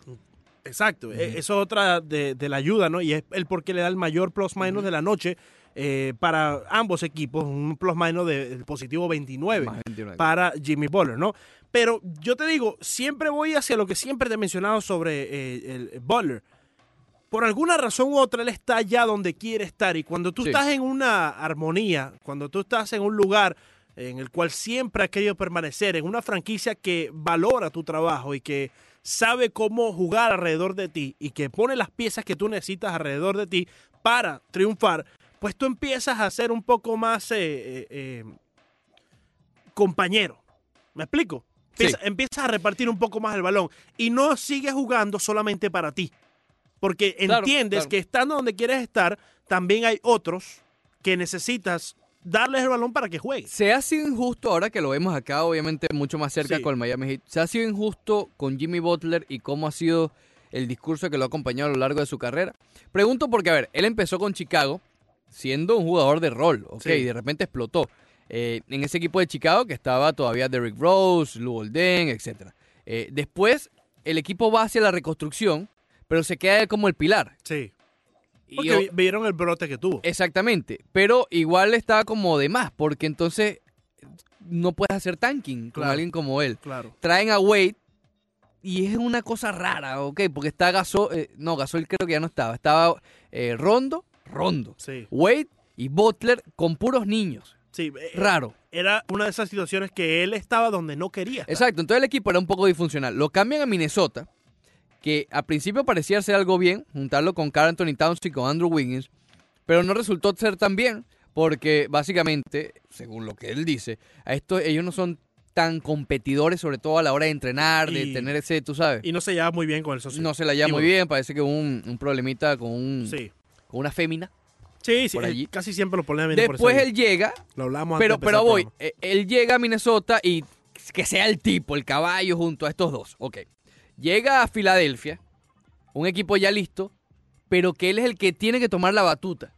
B: Exacto, e- eso es otra de, de la ayuda, ¿no? Y es el por qué le da el mayor plus minus de la noche eh, para ambos equipos, un plus minus de, del positivo 29
A: Más 29.
B: para Jimmy Butler, ¿no? Pero yo te digo, siempre voy hacia lo que siempre te he mencionado sobre eh, el, el Butler. Por alguna razón u otra, él está allá donde quiere estar. Y cuando tú
A: Sí.
B: estás en una armonía, cuando tú estás en un lugar en el cual siempre has querido permanecer, en una franquicia que valora tu trabajo y que sabe cómo jugar alrededor de ti y que pone las piezas que tú necesitas alrededor de ti para triunfar, pues tú empiezas a ser un poco más eh, eh, eh, compañero. ¿Me explico? Empieza-
A: Sí.
B: Empiezas a repartir un poco más el balón y no sigues jugando solamente para ti. Porque
A: Claro,
B: entiendes
A: claro.
B: que estando donde quieres estar, también hay otros que necesitas darles el balón para que jueguen.
A: Se ha sido injusto, ahora que lo vemos acá, obviamente mucho más cerca
B: Sí.
A: con el Miami Heat, se ha sido injusto con Jimmy Butler y cómo ha sido el discurso que lo ha acompañado a lo largo de su carrera. Pregunto porque, a ver, él empezó con Chicago siendo un jugador de rol, ¿ok?
B: Sí.
A: Y de repente explotó. Eh, en ese equipo de Chicago que estaba todavía Derrick Rose, Lou Olden, etc. Eh, después, el equipo va hacia la reconstrucción, pero se queda como el pilar.
B: Sí.
A: Y
B: Porque
A: yo-
B: vi- vieron el brote que tuvo.
A: Exactamente, pero igual estaba como de más, porque entonces no puedes hacer tanking con alguien como él.
B: Claro.
A: Traen a Wade y es una cosa rara, ¿ok? Porque está Gasol, eh, no, Gasol creo que ya no estaba, estaba eh, Rondo, Rondo,
B: Sí.
A: Wade y Butler con puros niños.
B: Sí. eh,
A: Raro.
B: Era una de esas situaciones que él estaba donde no quería. estar.
A: Exacto, entonces el equipo era un poco disfuncional. Lo cambian a Minnesota, que a principio parecía hacer algo bien, juntarlo con Carl Anthony Towns y con Andrew Wiggins, pero no resultó ser tan bien, porque básicamente, según lo que él dice, a esto ellos no son tan competidores, sobre todo a la hora de entrenar, de
B: Y-
A: tener ese, tú sabes.
B: Y no se lleva muy bien con el socio.
A: no se la lleva
B: Y
A: muy
B: bueno,
A: bien, parece que hubo un, un problemita con, un,
B: Sí.
A: con una fémina.
B: Sí, sí.
A: Por
B: eh,
A: allí.
B: Casi siempre los problemas vienen
A: Después él llega,
B: Lo hablamos
A: pero,
B: de
A: pero
B: el
A: voy, eh, él llega a Minnesota y que sea el tipo, el caballo junto a estos dos. Ok. Llega a Filadelfia, un equipo ya listo, pero que él es el que tiene que tomar la batuta.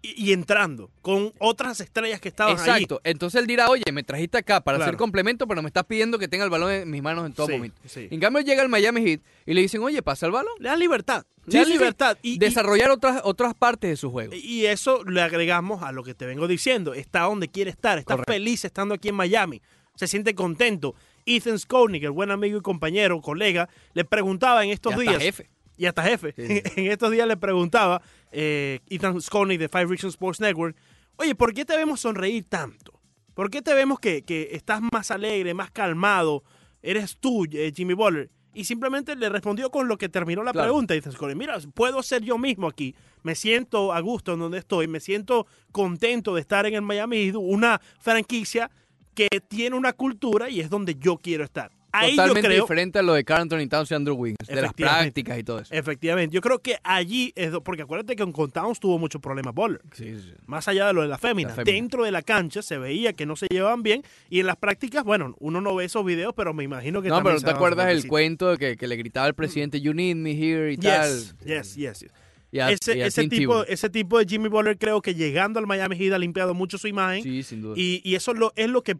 B: Y, y entrando con otras estrellas que estaban allí.
A: Exacto. Entonces él dirá, oye, me trajiste acá para
B: Claro.
A: hacer complemento, pero me estás pidiendo que tenga el balón en mis manos en todo
B: Sí,
A: momento.
B: sí.
A: En cambio llega el Miami Heat y le dicen, oye, pasa el balón.
B: Le dan libertad. Le dan libertad. Y, y-
A: Desarrollar otras, otras partes de su juego.
B: y eso le agregamos a lo que te vengo diciendo. Está donde quiere estar. Está
A: Correcto.
B: feliz estando aquí en Miami. Se siente contento. Ethan Skolnick, el buen amigo y compañero, colega, le preguntaba en estos días.
A: jefe.
B: Y hasta jefe.
A: Sí.
B: en estos días le preguntaba eh, Ethan Skolnick de Five Reasons Sports Network, oye, ¿por qué te vemos sonreír tanto? ¿Por qué te vemos que, que estás más alegre, más calmado? Eres tú, eh, Jimmy Butler. Y simplemente le respondió con lo que terminó la
A: Claro.
B: pregunta. Ethan Skolnick, mira, puedo ser yo mismo aquí. Me siento a gusto en donde estoy. Me siento contento de estar en el Miami una franquicia que tiene una cultura y es donde yo quiero estar. Ahí
A: Totalmente
B: yo creo,
A: diferente a lo de Carl Anthony Towns y Andrew Wiggins, de las prácticas y todo eso.
B: Efectivamente, yo creo que allí es porque acuérdate que con Towns tuvo muchos problemas Butler.
A: Sí, sí.
B: Más allá de lo de la fémina,
A: La fémina.
B: dentro de la cancha se veía que no se llevaban bien y en las prácticas, bueno, uno no ve esos videos, pero me imagino que
A: No, pero ¿te acuerdas el cuento de que, que le gritaba al presidente, you need me here y tal?
B: Yes, yes, yes. yes.
A: Y a-
B: ese,
A: y
B: tipo, ese tipo de Jimmy Butler creo que llegando al Miami Heat ha limpiado mucho su imagen
A: Sí, sin duda.
B: y, y eso lo, es lo que,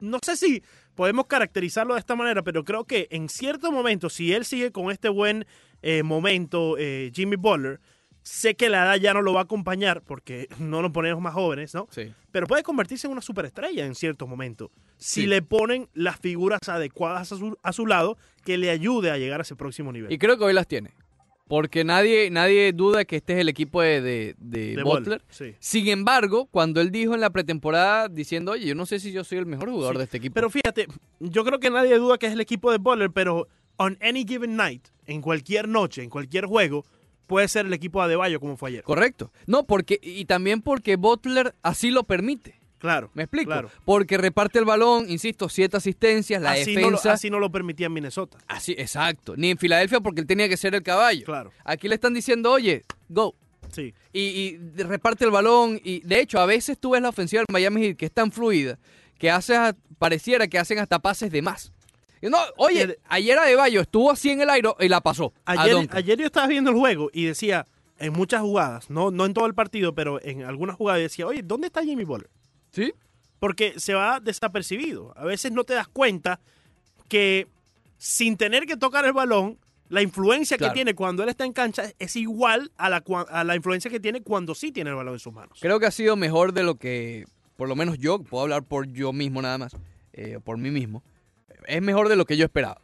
B: no sé si podemos caracterizarlo de esta manera, pero creo que en cierto momento, si él sigue con este buen eh, momento, eh, Jimmy Butler, sé que la edad ya no lo va a acompañar porque no nos ponemos más jóvenes, ¿no?
A: Sí.
B: Pero puede convertirse en una superestrella en ciertos momentos. Si
A: Sí.
B: le ponen las figuras adecuadas a su, a su lado que le ayude a llegar a ese próximo nivel.
A: Y creo que hoy las tiene. Porque nadie, nadie duda que este es el equipo de, de, de
B: De
A: Butler.
B: sí.
A: Sin embargo, cuando él dijo en la pretemporada diciendo, oye, yo no sé si yo soy el mejor jugador
B: Sí,
A: de este equipo.
B: Pero fíjate, yo creo que nadie duda que es el equipo de Butler, pero on any given night, en cualquier noche, en cualquier juego, puede ser el equipo de Adebayo como fue ayer.
A: Correcto. No, porque, y también porque Butler así lo permite.
B: Claro.
A: ¿Me explico?
B: Claro.
A: Porque reparte el balón, insisto, siete asistencias, la
B: así, no lo,
A: defensa.
B: así no lo permitía en Minnesota.
A: Así, exacto. Ni en Filadelfia porque él tenía que ser el caballo.
B: Claro.
A: Aquí le están diciendo, oye, go.
B: Sí.
A: Y, reparte el balón. Y de hecho, a veces tú ves la ofensiva del Miami Heat que es tan fluida que hace, pareciera que hacen hasta pases de más. No, oye, ayer Adebayo estuvo así en el aire y la pasó.
B: Ayer, ayer yo estaba viendo el juego y decía, en muchas jugadas, no, no en todo el partido, pero en algunas jugadas decía, oye, ¿dónde está Jimmy Butler?
A: ¿Sí?
B: porque se va desapercibido. A veces no te das cuenta que sin tener que tocar el balón, la influencia
A: Claro.
B: que tiene cuando él está en cancha es igual a la, a la influencia que tiene cuando sí tiene el balón en sus manos.
A: Creo que ha sido mejor de lo que, por lo menos yo, puedo hablar por yo mismo nada más, eh, por mí mismo, es mejor de lo que yo esperaba.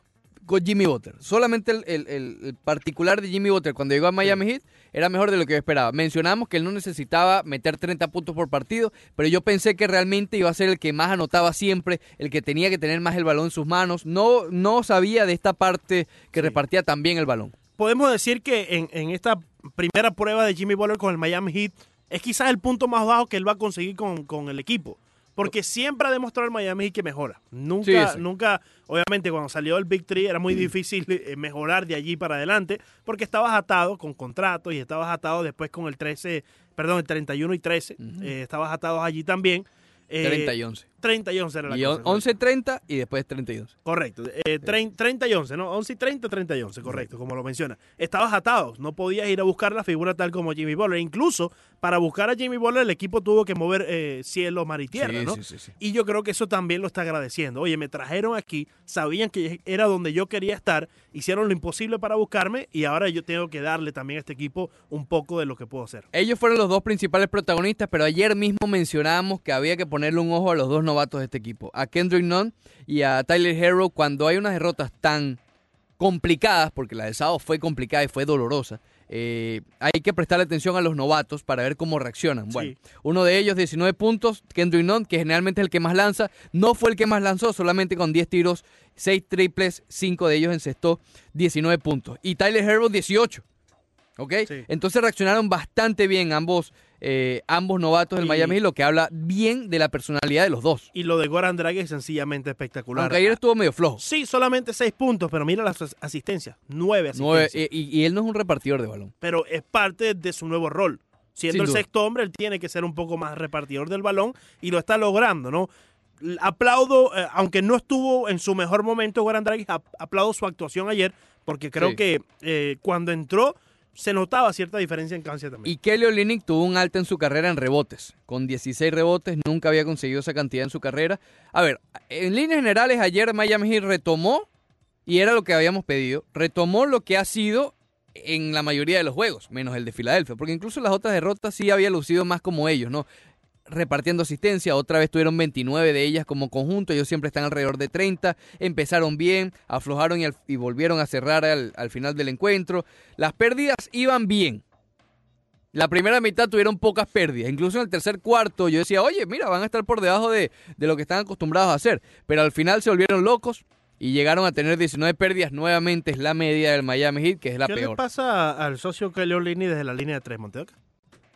A: Con Jimmy Butler. Solamente el, el- particular de Jimmy Butler cuando llegó a Miami Heat era mejor de lo que yo esperaba. Mencionamos que él no necesitaba meter 30 puntos por partido, pero yo pensé que realmente iba a ser el que más anotaba siempre, el que tenía que tener más el balón en sus manos. No, no sabía de esta parte que
B: Sí.
A: repartía tan bien el balón.
B: Podemos decir que en, en esta primera prueba de Jimmy Butler con el Miami Heat es quizás el punto más bajo que él va a conseguir con, con el equipo. Porque siempre ha demostrado el Miami que mejora. Nunca,
A: Sí, sí.
B: nunca, obviamente cuando salió el Big Three era muy difícil eh, mejorar de allí para adelante porque estabas atado con contratos y estabas atado después con el 13, perdón, el 31 y 13. eh, estabas atados allí también. Eh,
A: 30 y 11.
B: 30 y 11 era la
A: Y
B: cosa.
A: 11, 30 y después 30 y 11.
B: Correcto. Eh, trein- 30 y 11, ¿no? 11 y 30, 30 y 11, correcto, como lo menciona. Estabas atado, no podías ir a buscar la figura tal como Jimmy Butler. Incluso para buscar a Jimmy Butler el equipo tuvo que mover eh, cielo, mar y tierra,
A: Sí,
B: ¿no?
A: sí, sí.
B: Y yo creo que eso también lo está agradeciendo. Oye, me trajeron aquí, sabían que era donde yo quería estar, hicieron lo imposible para buscarme y ahora yo tengo que darle también a este equipo un poco de lo que puedo hacer.
A: Ellos fueron los dos principales protagonistas, pero ayer mismo mencionábamos que había que ponerle un ojo a los dos novatos de este equipo, a Kendrick Nunn y a Tyler Hero, cuando hay unas derrotas tan complicadas, porque la del sábado fue complicada y fue dolorosa. eh, hay que prestarle atención a los novatos para ver cómo reaccionan. Bueno,
B: Sí.
A: uno de ellos 19 puntos, Kendrick Nunn, que generalmente es el que más lanza, no fue el que más lanzó, solamente con 10 tiros, 6 triples, 5 de ellos encestó, 19 puntos. Y Tyler Hero 18. ¿Ok?
B: Sí.
A: Entonces reaccionaron bastante bien ambos, eh, ambos novatos del
B: Y-
A: Miami, lo que habla bien de la personalidad de los dos.
B: Y lo de Goran Dragic es sencillamente espectacular.
A: Aunque ayer estuvo medio flojo.
B: Sí, solamente 6 puntos, pero mira las as- asistencias, 9 asistencias.
A: Nueve, eh, y, y él no es un repartidor de balón.
B: pero es parte de su nuevo rol. Siendo
A: Sin
B: el
A: duda.
B: sexto hombre, él tiene que ser un poco más repartidor del balón y lo está logrando, ¿no? Aplaudo, eh, aunque no estuvo en su mejor momento Goran Dragic, ap- aplaudo su actuación ayer porque creo
A: Sí.
B: que eh, cuando entró se notaba cierta diferencia en cancha también.
A: Y Kelly Olynyk tuvo un alta en su carrera en rebotes. Con 16 rebotes, nunca había conseguido esa cantidad en su carrera. A ver, en líneas generales, ayer Miami Heat retomó, y era lo que habíamos pedido, retomó lo que ha sido en la mayoría de los juegos, menos el de Filadelfia, porque incluso las otras derrotas sí había lucido más como ellos, ¿no? Repartiendo asistencia, otra vez tuvieron 29 de ellas como conjunto, ellos siempre están alrededor de 30, empezaron bien, aflojaron y, al- y volvieron a cerrar al, al final del encuentro. Las pérdidas iban bien, la primera mitad tuvieron pocas pérdidas. Incluso en el tercer cuarto yo decía, oye, mira, van a estar por debajo de, de lo que están acostumbrados a hacer. Pero al final se volvieron locos y llegaron a tener 19 pérdidas. Nuevamente es la media del Miami Heat, que es la
B: ¿Qué le
A: peor.
B: pasa al socio Kelly Olynyk desde la línea de tres, Monteoca?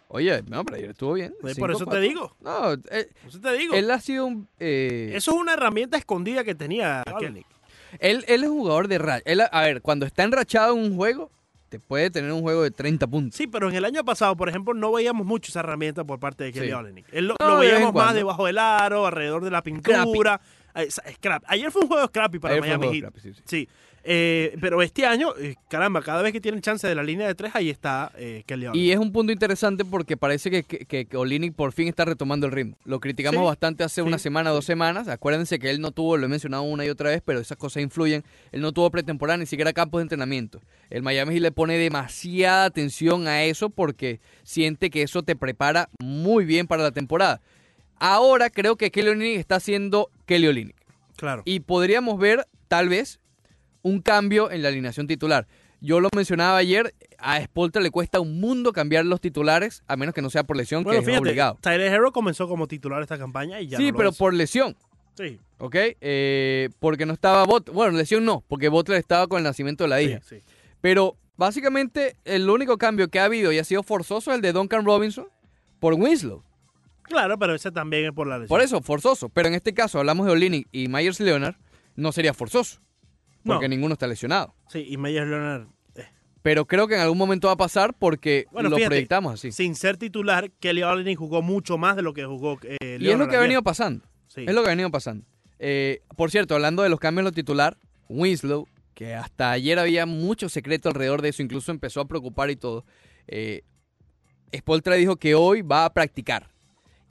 A: Oye, no, pero ayer estuvo bien.
B: Por eso te digo.
A: No, eh,
B: Por eso te digo.
A: él ha sido un... eh,
B: Eso es una herramienta escondida que tenía Kelly.
A: él, él es un jugador de racha. A ver, cuando está enrachado en un juego, te puede tener un juego de 30 puntos.
B: Sí, pero en el año pasado, por ejemplo, no veíamos mucho esa herramienta por parte de Kelly
A: Sí.
B: Él lo,
A: No,
B: lo veíamos más debajo del aro, alrededor de la pintura. Scrap. Ayer fue un juego scrappy para
A: Ayer
B: Miami Heat.
A: scrappy, sí, sí.
B: Sí. Eh, pero este año, eh, caramba, cada vez que tienen chance de la línea de tres, ahí está eh, Kelly.
A: Y es un punto interesante porque parece que, que, que- que Olynyk por fin está retomando el ritmo. Lo criticamos
B: Sí,
A: bastante hace
B: sí,
A: una semana, dos semanas. Acuérdense que él no tuvo, lo he mencionado una y otra vez, pero esas cosas influyen. Él no tuvo pretemporada, ni siquiera campos de entrenamiento. El Miami Heat le pone demasiada atención a eso porque siente que eso te prepara muy bien para la temporada. Ahora creo que Kelly Olynyk está haciendo Kelly Olynyk.
B: Claro.
A: Y podríamos ver, tal vez, un cambio en la alineación titular. Yo lo mencionaba ayer, a Spolter le cuesta un mundo cambiar los titulares, a menos que no sea por lesión,
B: bueno,
A: que es
B: fíjate,
A: obligado.
B: Tyler Hero comenzó como titular esta campaña y ya
A: Sí,
B: no lo
A: pero
B: es.
A: por lesión,
B: Sí,
A: ¿ok? Eh, porque no estaba Butler. Bueno, lesión no, porque Butler estaba con el nacimiento de la
B: sí,
A: hija.
B: sí.
A: Pero básicamente el único cambio que ha habido y ha sido forzoso es el de Duncan Robinson por Winslow.
B: Claro, pero ese también es por la lesión.
A: Por eso, forzoso. Pero en este caso hablamos de Olinick y Myers Leonard, no sería forzoso. Porque
B: No.
A: ninguno está lesionado.
B: Sí, y Meyers Leonard, eh,
A: Pero creo que en algún momento va a pasar porque
B: Bueno,
A: lo
B: fíjate,
A: proyectamos así.
B: sin ser titular, Kelly Olynyk jugó mucho más de lo que jugó eh,
A: y es
B: Leonard
A: lo que ha venido pasando.
B: Sí.
A: Es lo que ha venido pasando. Eh, por cierto, hablando de los cambios en lo titular, Winslow, que hasta ayer había mucho secreto alrededor de eso, incluso empezó a preocupar y todo. Eh, Spoltra dijo que hoy va a practicar.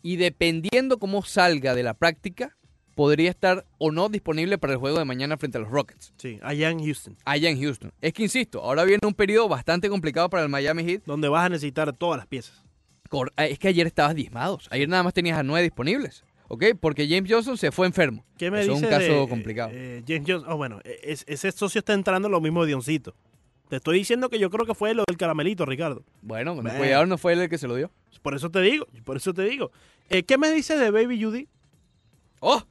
A: Y dependiendo cómo salga de la práctica, podría estar o no disponible para el juego de mañana frente a los Rockets.
B: Sí, allá en Houston,
A: Allá en Houston. Es que insisto, ahora viene un periodo bastante complicado para el Miami Heat.
B: donde vas a necesitar todas las piezas.
A: Cor- eh, Es que ayer estabas diezmados. Ayer nada más tenías a nueve disponibles. ¿Ok? Porque James Johnson se fue enfermo.
B: ¿Qué me
A: Eso es un caso
B: de,
A: complicado.
B: eh, James Jones? Oh, bueno, eh, es- ese socio está entrando en lo mismo de Dioncito. Te estoy diciendo que yo creo que fue lo del caramelito, Ricardo.
A: Bueno, cuidado no fue él el que se lo dio.
B: Por eso te digo, por eso te digo. Eh, ¿Qué me dice de Baby Judy?
A: ¡Oh!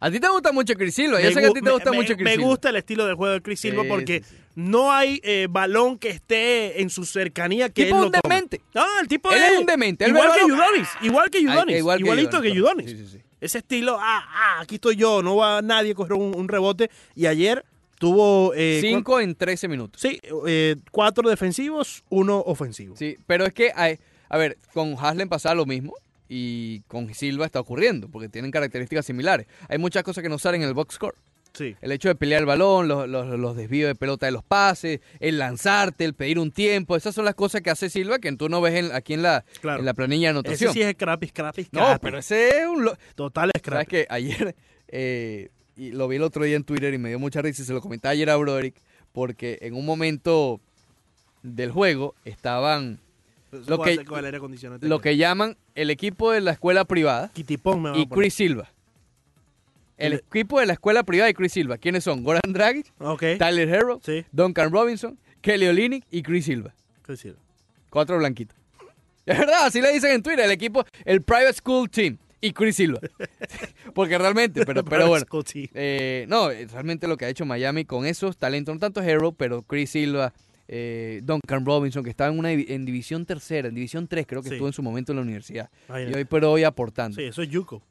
A: A ti te gusta mucho Chris Silva. Yo
B: Me
A: sé que a ti te
B: me-
A: gusta
B: me-
A: mucho Chris
B: Me
A: Silva.
B: gusta el estilo de juego de Chris Silva
A: Sí,
B: porque
A: sí, sí.
B: no hay eh, balón que esté en su cercanía que
A: Tipo
B: él
A: un demente.
B: No, el tipo
A: Él es un demente, él
B: Igual que. Yudonis, igual que Yudonis,
A: Ah, igual que
B: igualito que
A: Yudonis,
B: Yudonis.
A: sí, sí, sí.
B: ese estilo, ah, ah, aquí estoy yo, no va nadie a coger un, un rebote. Y ayer tuvo... eh,
A: 5 en 13 minutos.
B: Sí, eh, cuatro defensivos, uno ofensivo.
A: Sí, pero es que, hay, a ver, con Haslem pasaba lo mismo y con Silva está ocurriendo, porque tienen características similares. Hay muchas cosas que no salen en el box score.
B: Sí.
A: El hecho de pelear el balón, los, los- los desvíos de pelota de los pases, el lanzarte, el pedir un tiempo, esas son las cosas que hace Silva que tú no ves en- aquí en la,
B: Claro.
A: en la planilla de
B: Ese
A: anotación.
B: sí es scrappy, scrappy,
A: no,
B: scrappy.
A: pero ese es un... lo-
B: Total
A: ¿Sabes
B: scrappy.
A: que Ayer, eh, y lo vi el otro día en Twitter y me dio mucha risa y se lo comentaba ayer a Broderick, porque en un momento del juego estaban lo que- lo que llaman el equipo de la escuela privada
B: Kitipón me
A: y. Chris Silva. El equipo de la escuela privada y Chris Silva. ¿Quiénes son? Goran Dragic,
B: Ok.
A: Tyler Herro,
B: Sí.
A: Duncan Robinson, Kelly Olynyk y Chris Silva.
B: Chris Silva.
A: Cuatro blanquitos. Es verdad, así le dicen en Twitter, el equipo, el Private School Team y Chris Silva. Porque realmente, pero, pero bueno. Eh, no, eh, realmente lo que ha hecho Miami con esos talentos, no tanto Hero, pero Chris Silva, eh, Duncan Robinson, que estaba en una en división tercera, en división 3, creo que
B: Sí.
A: estuvo en su momento en la universidad. Y hoy por hoy aportando.
B: Sí, eso es Yuko.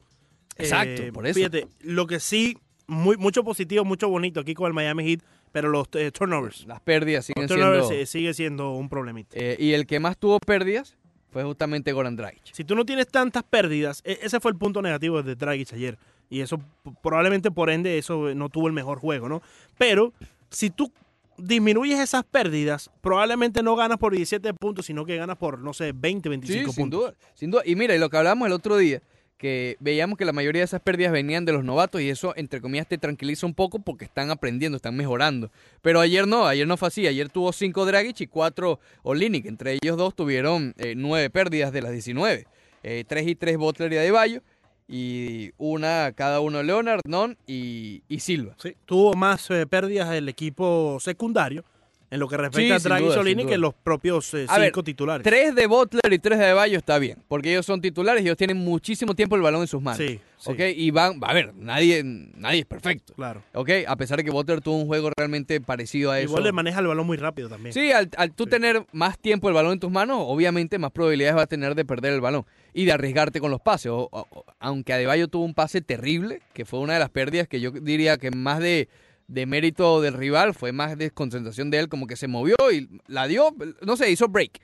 A: Exacto, por eso.
B: Fíjate, lo que sí, muy, mucho positivo, mucho bonito aquí con el Miami Heat, pero los eh, turnovers.
A: Las pérdidas siguen
B: Los turnovers
A: siendo...
B: eh, sigue siendo un problemita.
A: eh, y el que más tuvo pérdidas fue justamente Goran Dragic.
B: Si tú no tienes tantas pérdidas, e- ese fue el punto negativo de Dragic ayer. Y eso, probablemente por ende, eso no tuvo el mejor juego, ¿no? Pero si tú disminuyes esas pérdidas, probablemente no ganas por 17 puntos, sino que ganas por, no sé, 20, 25
A: Sí, sin
B: puntos.
A: duda, sin duda. Y mira, y lo que hablamos el otro día, que veíamos que la mayoría de esas pérdidas venían de los novatos y eso, entre comillas, te tranquiliza un poco porque están aprendiendo, están mejorando. Pero ayer no, ayer no fue así. Ayer tuvo cinco Dragic y cuatro Olinick. Entre ellos dos tuvieron eh, nueve pérdidas de las 19. Eh, tres y tres Butler y Adebayo. Y una cada uno Leonard, Non y, y Silva.
B: Sí, tuvo más eh, pérdidas el equipo secundario en lo que respecta
A: Sí,
B: a
A: duda,
B: Solini que los propios eh,
A: ver,
B: cinco titulares.
A: Tres de Butler y tres de Adebayo está bien, porque ellos son titulares y ellos tienen muchísimo tiempo el balón en sus manos.
B: Sí, sí.
A: ¿Ok? Y van, a ver, nadie, nadie es perfecto.
B: Claro.
A: ¿Ok? A pesar de que Butler tuvo un juego realmente parecido a eso.
B: Igual le maneja el balón muy rápido también.
A: Sí, al, al tú tener más tiempo el balón en tus manos, obviamente más probabilidades va a tener de perder el balón y de arriesgarte con los pases. O- o- aunque Adebayo tuvo un pase terrible, que fue una de las pérdidas que yo diría que más de, de mérito del rival, fue más desconcentración de él, como que se movió y la dio, no sé, hizo break.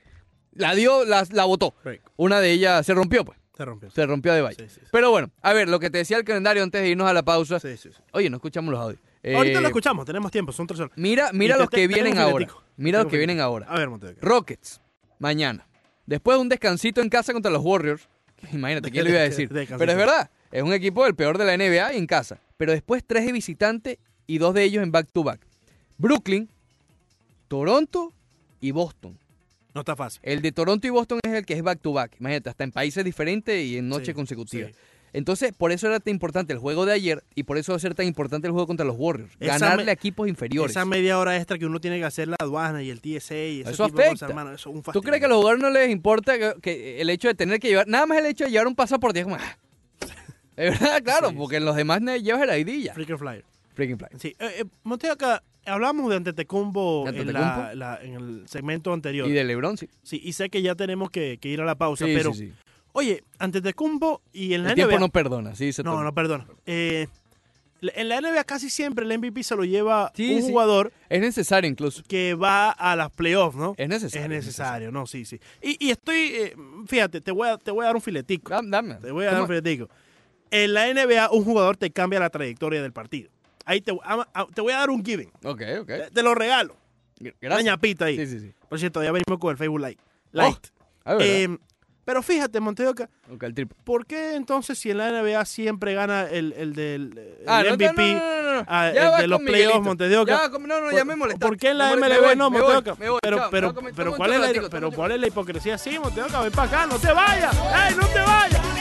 A: La dio, la, la botó.
B: Break.
A: Una de ellas se rompió, pues.
B: Se rompió.
A: Se rompió.
B: Sí, sí, sí.
A: Pero bueno, a ver, lo que te decía el calendario antes de irnos a la pausa.
B: Sí, sí, sí.
A: Oye, no escuchamos los audios.
B: Ahorita
A: Eh,
B: lo escuchamos, tenemos tiempo, son tres horas.
A: Mira, mira los que vienen ahora. Mira los que vienen ahora.
B: A ver, Montevideo.
A: Rockets, mañana. Después de un descansito en casa contra los Warriors. Imagínate, ¿quién lo iba a decir? Pero es verdad, es un equipo del peor de la NBA y en casa. Pero después tres de visitante y dos de ellos en back-to-back. Brooklyn, Toronto y Boston.
B: No está fácil.
A: El de Toronto y Boston es el que es back-to-back. Imagínate, hasta en países diferentes y en noches
B: Sí,
A: consecutivas.
B: sí.
A: Entonces, por eso era tan importante el juego de ayer y por eso va a ser tan importante el juego contra los Warriors.
B: Esa
A: ganarle a equipos inferiores.
B: Esa media hora extra que uno tiene que hacer la aduana y el TSA y ese
A: Eso
B: tipo de
A: afecta.
B: cosas, hermano, eso es un
A: ¿Tú
B: fastidio.
A: crees que a los jugadores no les importa que, que el hecho de tener que llevar, nada más el hecho de llevar un pasaporte? Es como, ah. Es verdad, claro,
B: Sí,
A: porque en los demás llevas el ID ya.
B: Freaker Flyer.
A: Freaking fly.
B: Sí, eh, eh, acá hablamos de Antetokounmpo
A: ¿De
B: en,
A: Antetokounmpo?
B: la- la- en el segmento anterior.
A: Y de LeBron, sí.
B: Sí, y sé que ya tenemos que, que ir a la pausa,
A: Sí,
B: pero
A: sí, sí.
B: oye, Antetokounmpo y en la
A: El tiempo no perdona, sí. se
B: No,
A: toma.
B: no, perdona. Eh, en la NBA casi siempre el MVP se lo lleva
A: Sí,
B: un
A: sí.
B: jugador
A: Es necesario incluso.
B: que va a las playoffs, ¿no?
A: Es necesario.
B: Es necesario, no, sí, sí. Y, y estoy, eh, fíjate, te voy, a, te voy a dar un filetico.
A: Dame.
B: Te voy a dar un filetico. En la NBA, un jugador te cambia la trayectoria del partido. Ahí te, a- a- te voy a dar un giving.
A: Ok, ok.
B: Te, te lo regalo. Una
A: Gracias.
B: ñapita ahí.
A: Sí, sí, sí.
B: Por cierto, ya venimos con el Facebook Live.
A: Oh,
B: Light.
A: Ver,
B: Eh, pero fíjate, Monteoca,
A: ok, el triple.
B: ¿por qué entonces si en la NBA siempre gana el, el del el
A: Ah,
B: MVP?
A: no, no, no,
B: ah,
A: Ya
B: el de los playoffs,
A: Miguelito.
B: Montes de Oca.
A: Ya, com- no, no, ya me molestaste.
B: ¿Por qué en la MLB no,
A: me
B: Montes de
A: voy,
B: Oca?
A: me voy,
B: Pero,
A: chao.
B: pero, pero,
A: un
B: ¿cuál es la, pero ¿cuál es la hipocresía? Sí, Montes de Oca, ven para acá, no te vayas. ¡Ey, no te vayas!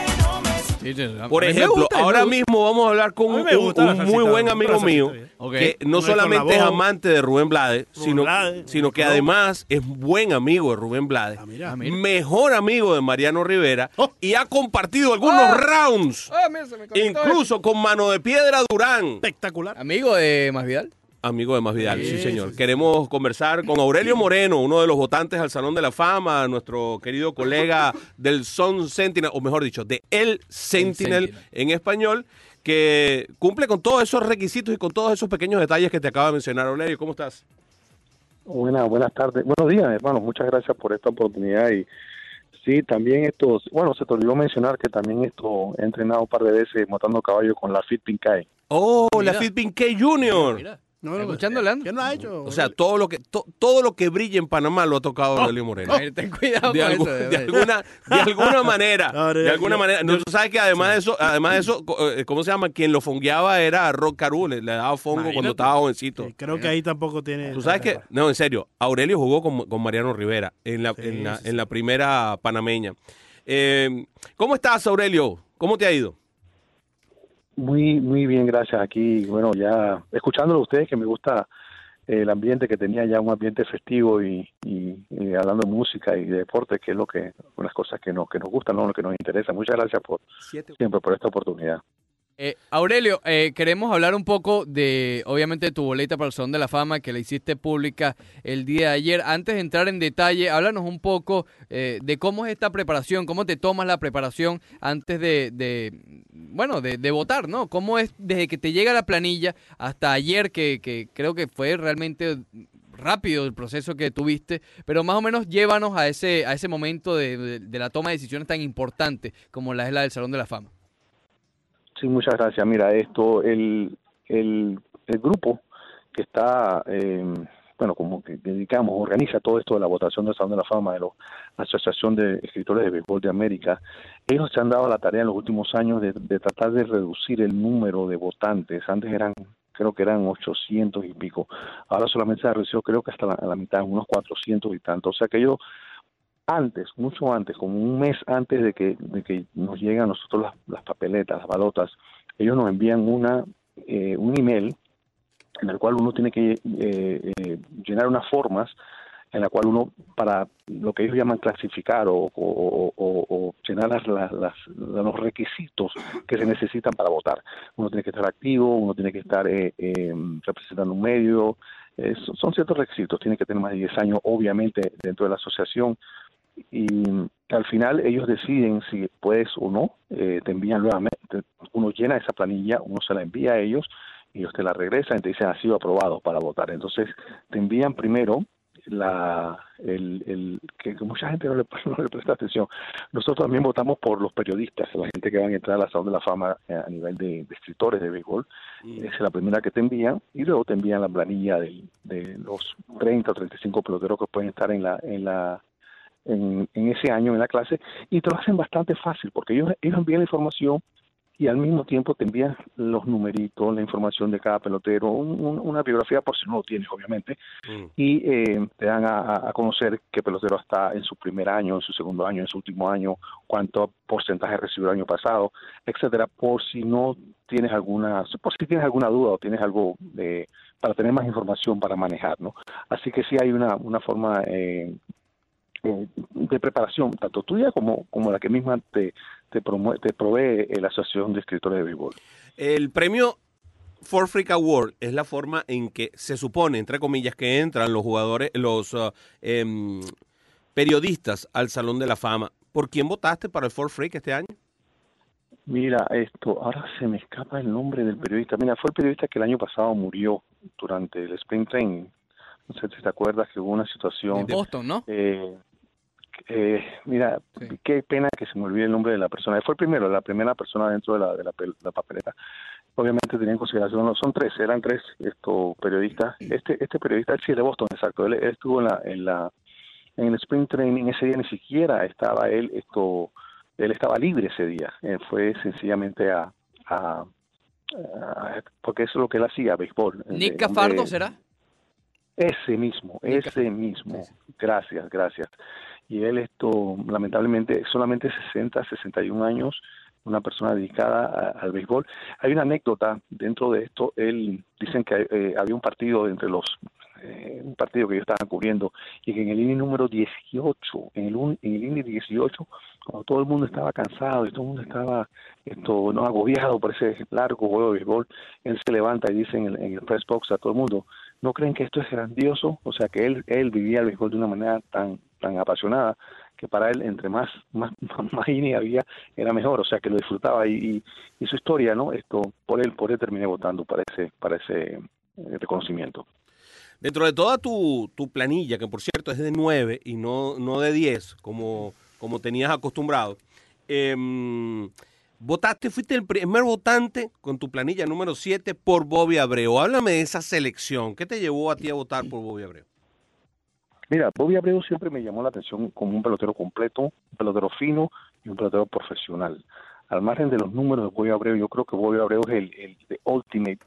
A: Sí, sí, a
D: Por ejemplo,
A: gusta,
D: ahora mismo vamos a hablar con
B: A
D: un, muy buen amigo mío que no solamente es amante de Rubén Blades, sino,
B: Blades,
D: sino que además es buen amigo de Rubén Blades,
B: Ah, mira.
A: Ah, mira.
D: mejor amigo de Mariano Rivera
B: Oh.
D: y ha compartido algunos
A: Ah.
D: rounds,
A: mira,
D: incluso con mano de piedra Durán.
B: Espectacular.
A: Amigo de Masvidal.
D: Amigo de Más Vidal, sí,
B: Sí,
D: señor.
B: sí, sí.
D: Queremos conversar con Aurelio Moreno, uno de los votantes al Salón de la Fama, nuestro querido colega del Sun Sentinel, o mejor dicho, de El Sentinel
A: Sentinel.
D: en español, que cumple con todos esos requisitos y con todos esos pequeños detalles que te acaba de mencionar. Aurelio, ¿cómo estás?
E: Buenas, buenas tardes. Buenos días, hermano. Muchas gracias por esta oportunidad. Y sí, también esto, bueno, se te olvidó mencionar que también esto he entrenado un par de veces montando caballo con la Fit Pincay.
D: Oh,
A: Mira.
D: la Fitbin K Junior.
A: Mira,
B: No, no,
A: escuchando, Leandro.
B: ¿Qué no ha hecho?
D: O sea, todo lo que to- todo lo que brilla en Panamá lo ha tocado Aurelio Moreno.
A: Ver, ten cuidado
D: de,
A: con eso.
D: de
A: de-
D: alguna de alguna manera
B: No, no,
D: de alguna manera no, tú sabes que además de eso además de eso eh, cómo se llama quien lo fongueaba era Rock Caru le, le daba fongo
B: Imagínate.
D: cuando estaba jovencito
B: Sí, creo que ahí tampoco tiene.
D: tú sabes que no en serio Aurelio jugó con, con Mariano Rivera en la
B: Sí,
D: en la,
B: sí, sí.
D: en la primera panameña Eh, cómo estás Aurelio cómo te ha ido
E: Muy, muy bien, gracias. Aquí, bueno, ya escuchándolo a ustedes, que me gusta eh, el ambiente que tenía ya un ambiente festivo y, y- y hablando de música y de deporte, que es lo que, unas cosas que nos, que nos gustan, ¿no? lo que nos interesa. Muchas gracias por siempre por esta oportunidad.
A: Eh, Aurelio, eh, queremos hablar un poco de, obviamente, tu boleta para el Salón de la Fama que la hiciste pública el día de ayer. Antes de entrar en detalle, háblanos un poco eh, de cómo es esta preparación, cómo te tomas la preparación antes de, de, bueno, de, de votar, ¿no? ¿Cómo es desde que te llega la planilla hasta ayer, que, que creo que fue realmente rápido el proceso que tuviste, pero más o menos llévanos a ese, a ese momento de, de- la toma de decisiones tan importante como la es la del Salón de la Fama.
E: Sí, muchas gracias. Mira, esto, el, el, el grupo que está, eh, bueno, como que dedicamos, organiza todo esto de la votación del Salón de la Fama de la Asociación de Escritores de Béisbol de América, ellos se han dado la tarea en los últimos años de, de tratar de reducir el número de votantes. Antes eran, creo que eran 800 y pico. Ahora solamente se ha reducido, creo que hasta la, la mitad, unos 400 y tanto. O sea que ellos antes, mucho antes, como un mes antes de que, de que nos lleguen a nosotros las, papeletas, las balotas, ellos nos envían una eh, un email en el cual uno tiene que eh, eh, llenar unas formas en la cual uno, para lo que ellos llaman clasificar o, llenar las, los requisitos que se necesitan para votar. Uno tiene que estar activo, uno tiene que estar eh, eh, representando un medio, eh, son ciertos requisitos, tiene que tener más de 10 años, obviamente, dentro de la asociación, y al final ellos deciden si puedes o no, eh, te envían nuevamente, uno llena esa planilla, uno se la envía a ellos, y ellos te la regresan y te dicen ha sido aprobado para votar. Entonces te envían primero la el, el que que mucha gente no le, no le presta atención. Nosotros también votamos por los periodistas, la gente que van a entrar a la Salón de la Fama eh, a nivel de, de escritores de béisbol. Esa es la primera que te envían y luego te envían la planilla del- de, los 30 o 35 peloteros que pueden estar en la en la en, en ese año en la clase y te lo hacen bastante fácil porque ellos, ellos envían la información y al mismo tiempo te envían los numeritos, la información de cada pelotero, un- un- una biografía por si no lo tienes, obviamente,
D: Mm.
E: y eh, te dan a, a- a conocer qué pelotero está en su primer año, en su segundo año, en su último año, cuánto porcentaje recibió el año pasado, etcétera, por si no tienes alguna, por si tienes alguna duda o tienes algo de, para tener más información para manejar, ¿no? Así que sí hay una, una forma eh, eh, de preparación, tanto tuya como, como la que misma te, te, promue- te provee la Asociación de Escritores de Béisbol.
D: El premio For Freak Award es la forma en que se supone, entre comillas, que entran los jugadores, los uh, em, periodistas al Salón de la Fama. ¿Por quién votaste para el For Freak este año?
E: Mira, esto, ahora se me escapa el nombre del periodista. Mira, fue el periodista que el año pasado murió durante el Spring Training. No sé si te acuerdas que hubo una situación.
A: De Boston, ¿no?
E: Eh, eh, mira,
A: Sí.
E: qué pena que se me olvide el nombre de la persona. Fue el primero, la primera persona dentro de la, de la, la papeleta. Obviamente tenía en consideración, no, son tres, eran tres estos periodistas. Este este periodista, sí, de Boston, exacto. Él, él estuvo en la, en la en el Spring Training ese día ni siquiera estaba él esto él estaba libre ese día. Él fue sencillamente a, a- a- porque eso es lo que él hacía, béisbol.
A: Nick Cafardo, ¿será?
E: ese mismo,
A: Nick
E: ese mismo. Gracias, gracias. Y él esto, lamentablemente, solamente 60, 61 años, una persona dedicada a- al béisbol. Hay una anécdota dentro de esto. Él dicen que eh, había un partido entre los eh, un partido que ellos estaban cubriendo y que en el inning número 18, en el, un- en el inning 18, cuando todo el mundo estaba cansado y todo el mundo estaba esto no agobiado por ese largo juego de béisbol, él se levanta y dice en el, en el press box a todo el mundo, ¿no creen que esto es grandioso? O sea, que él, él vivía el béisbol de una manera tan, tan apasionada que para él entre más más más inning había era mejor, o sea que lo disfrutaba y su historia, ¿no? Esto por él por él terminé votando para ese para ese eh, reconocimiento.
D: Dentro de toda tu, tu planilla, que por cierto es de 9 y no, no de 10, como, como tenías acostumbrado, em, votaste, fuiste el primer votante con tu planilla número 7 por Bobby Abreu. Háblame de esa selección. ¿Qué te llevó a ti a votar por Bobby Abreu?
E: Mira, Bobby Abreu siempre me llamó la atención como un pelotero completo, un pelotero fino y un pelotero profesional. Al margen de los números de Bobby Abreu, yo creo que Bobby Abreu es el, el ultimate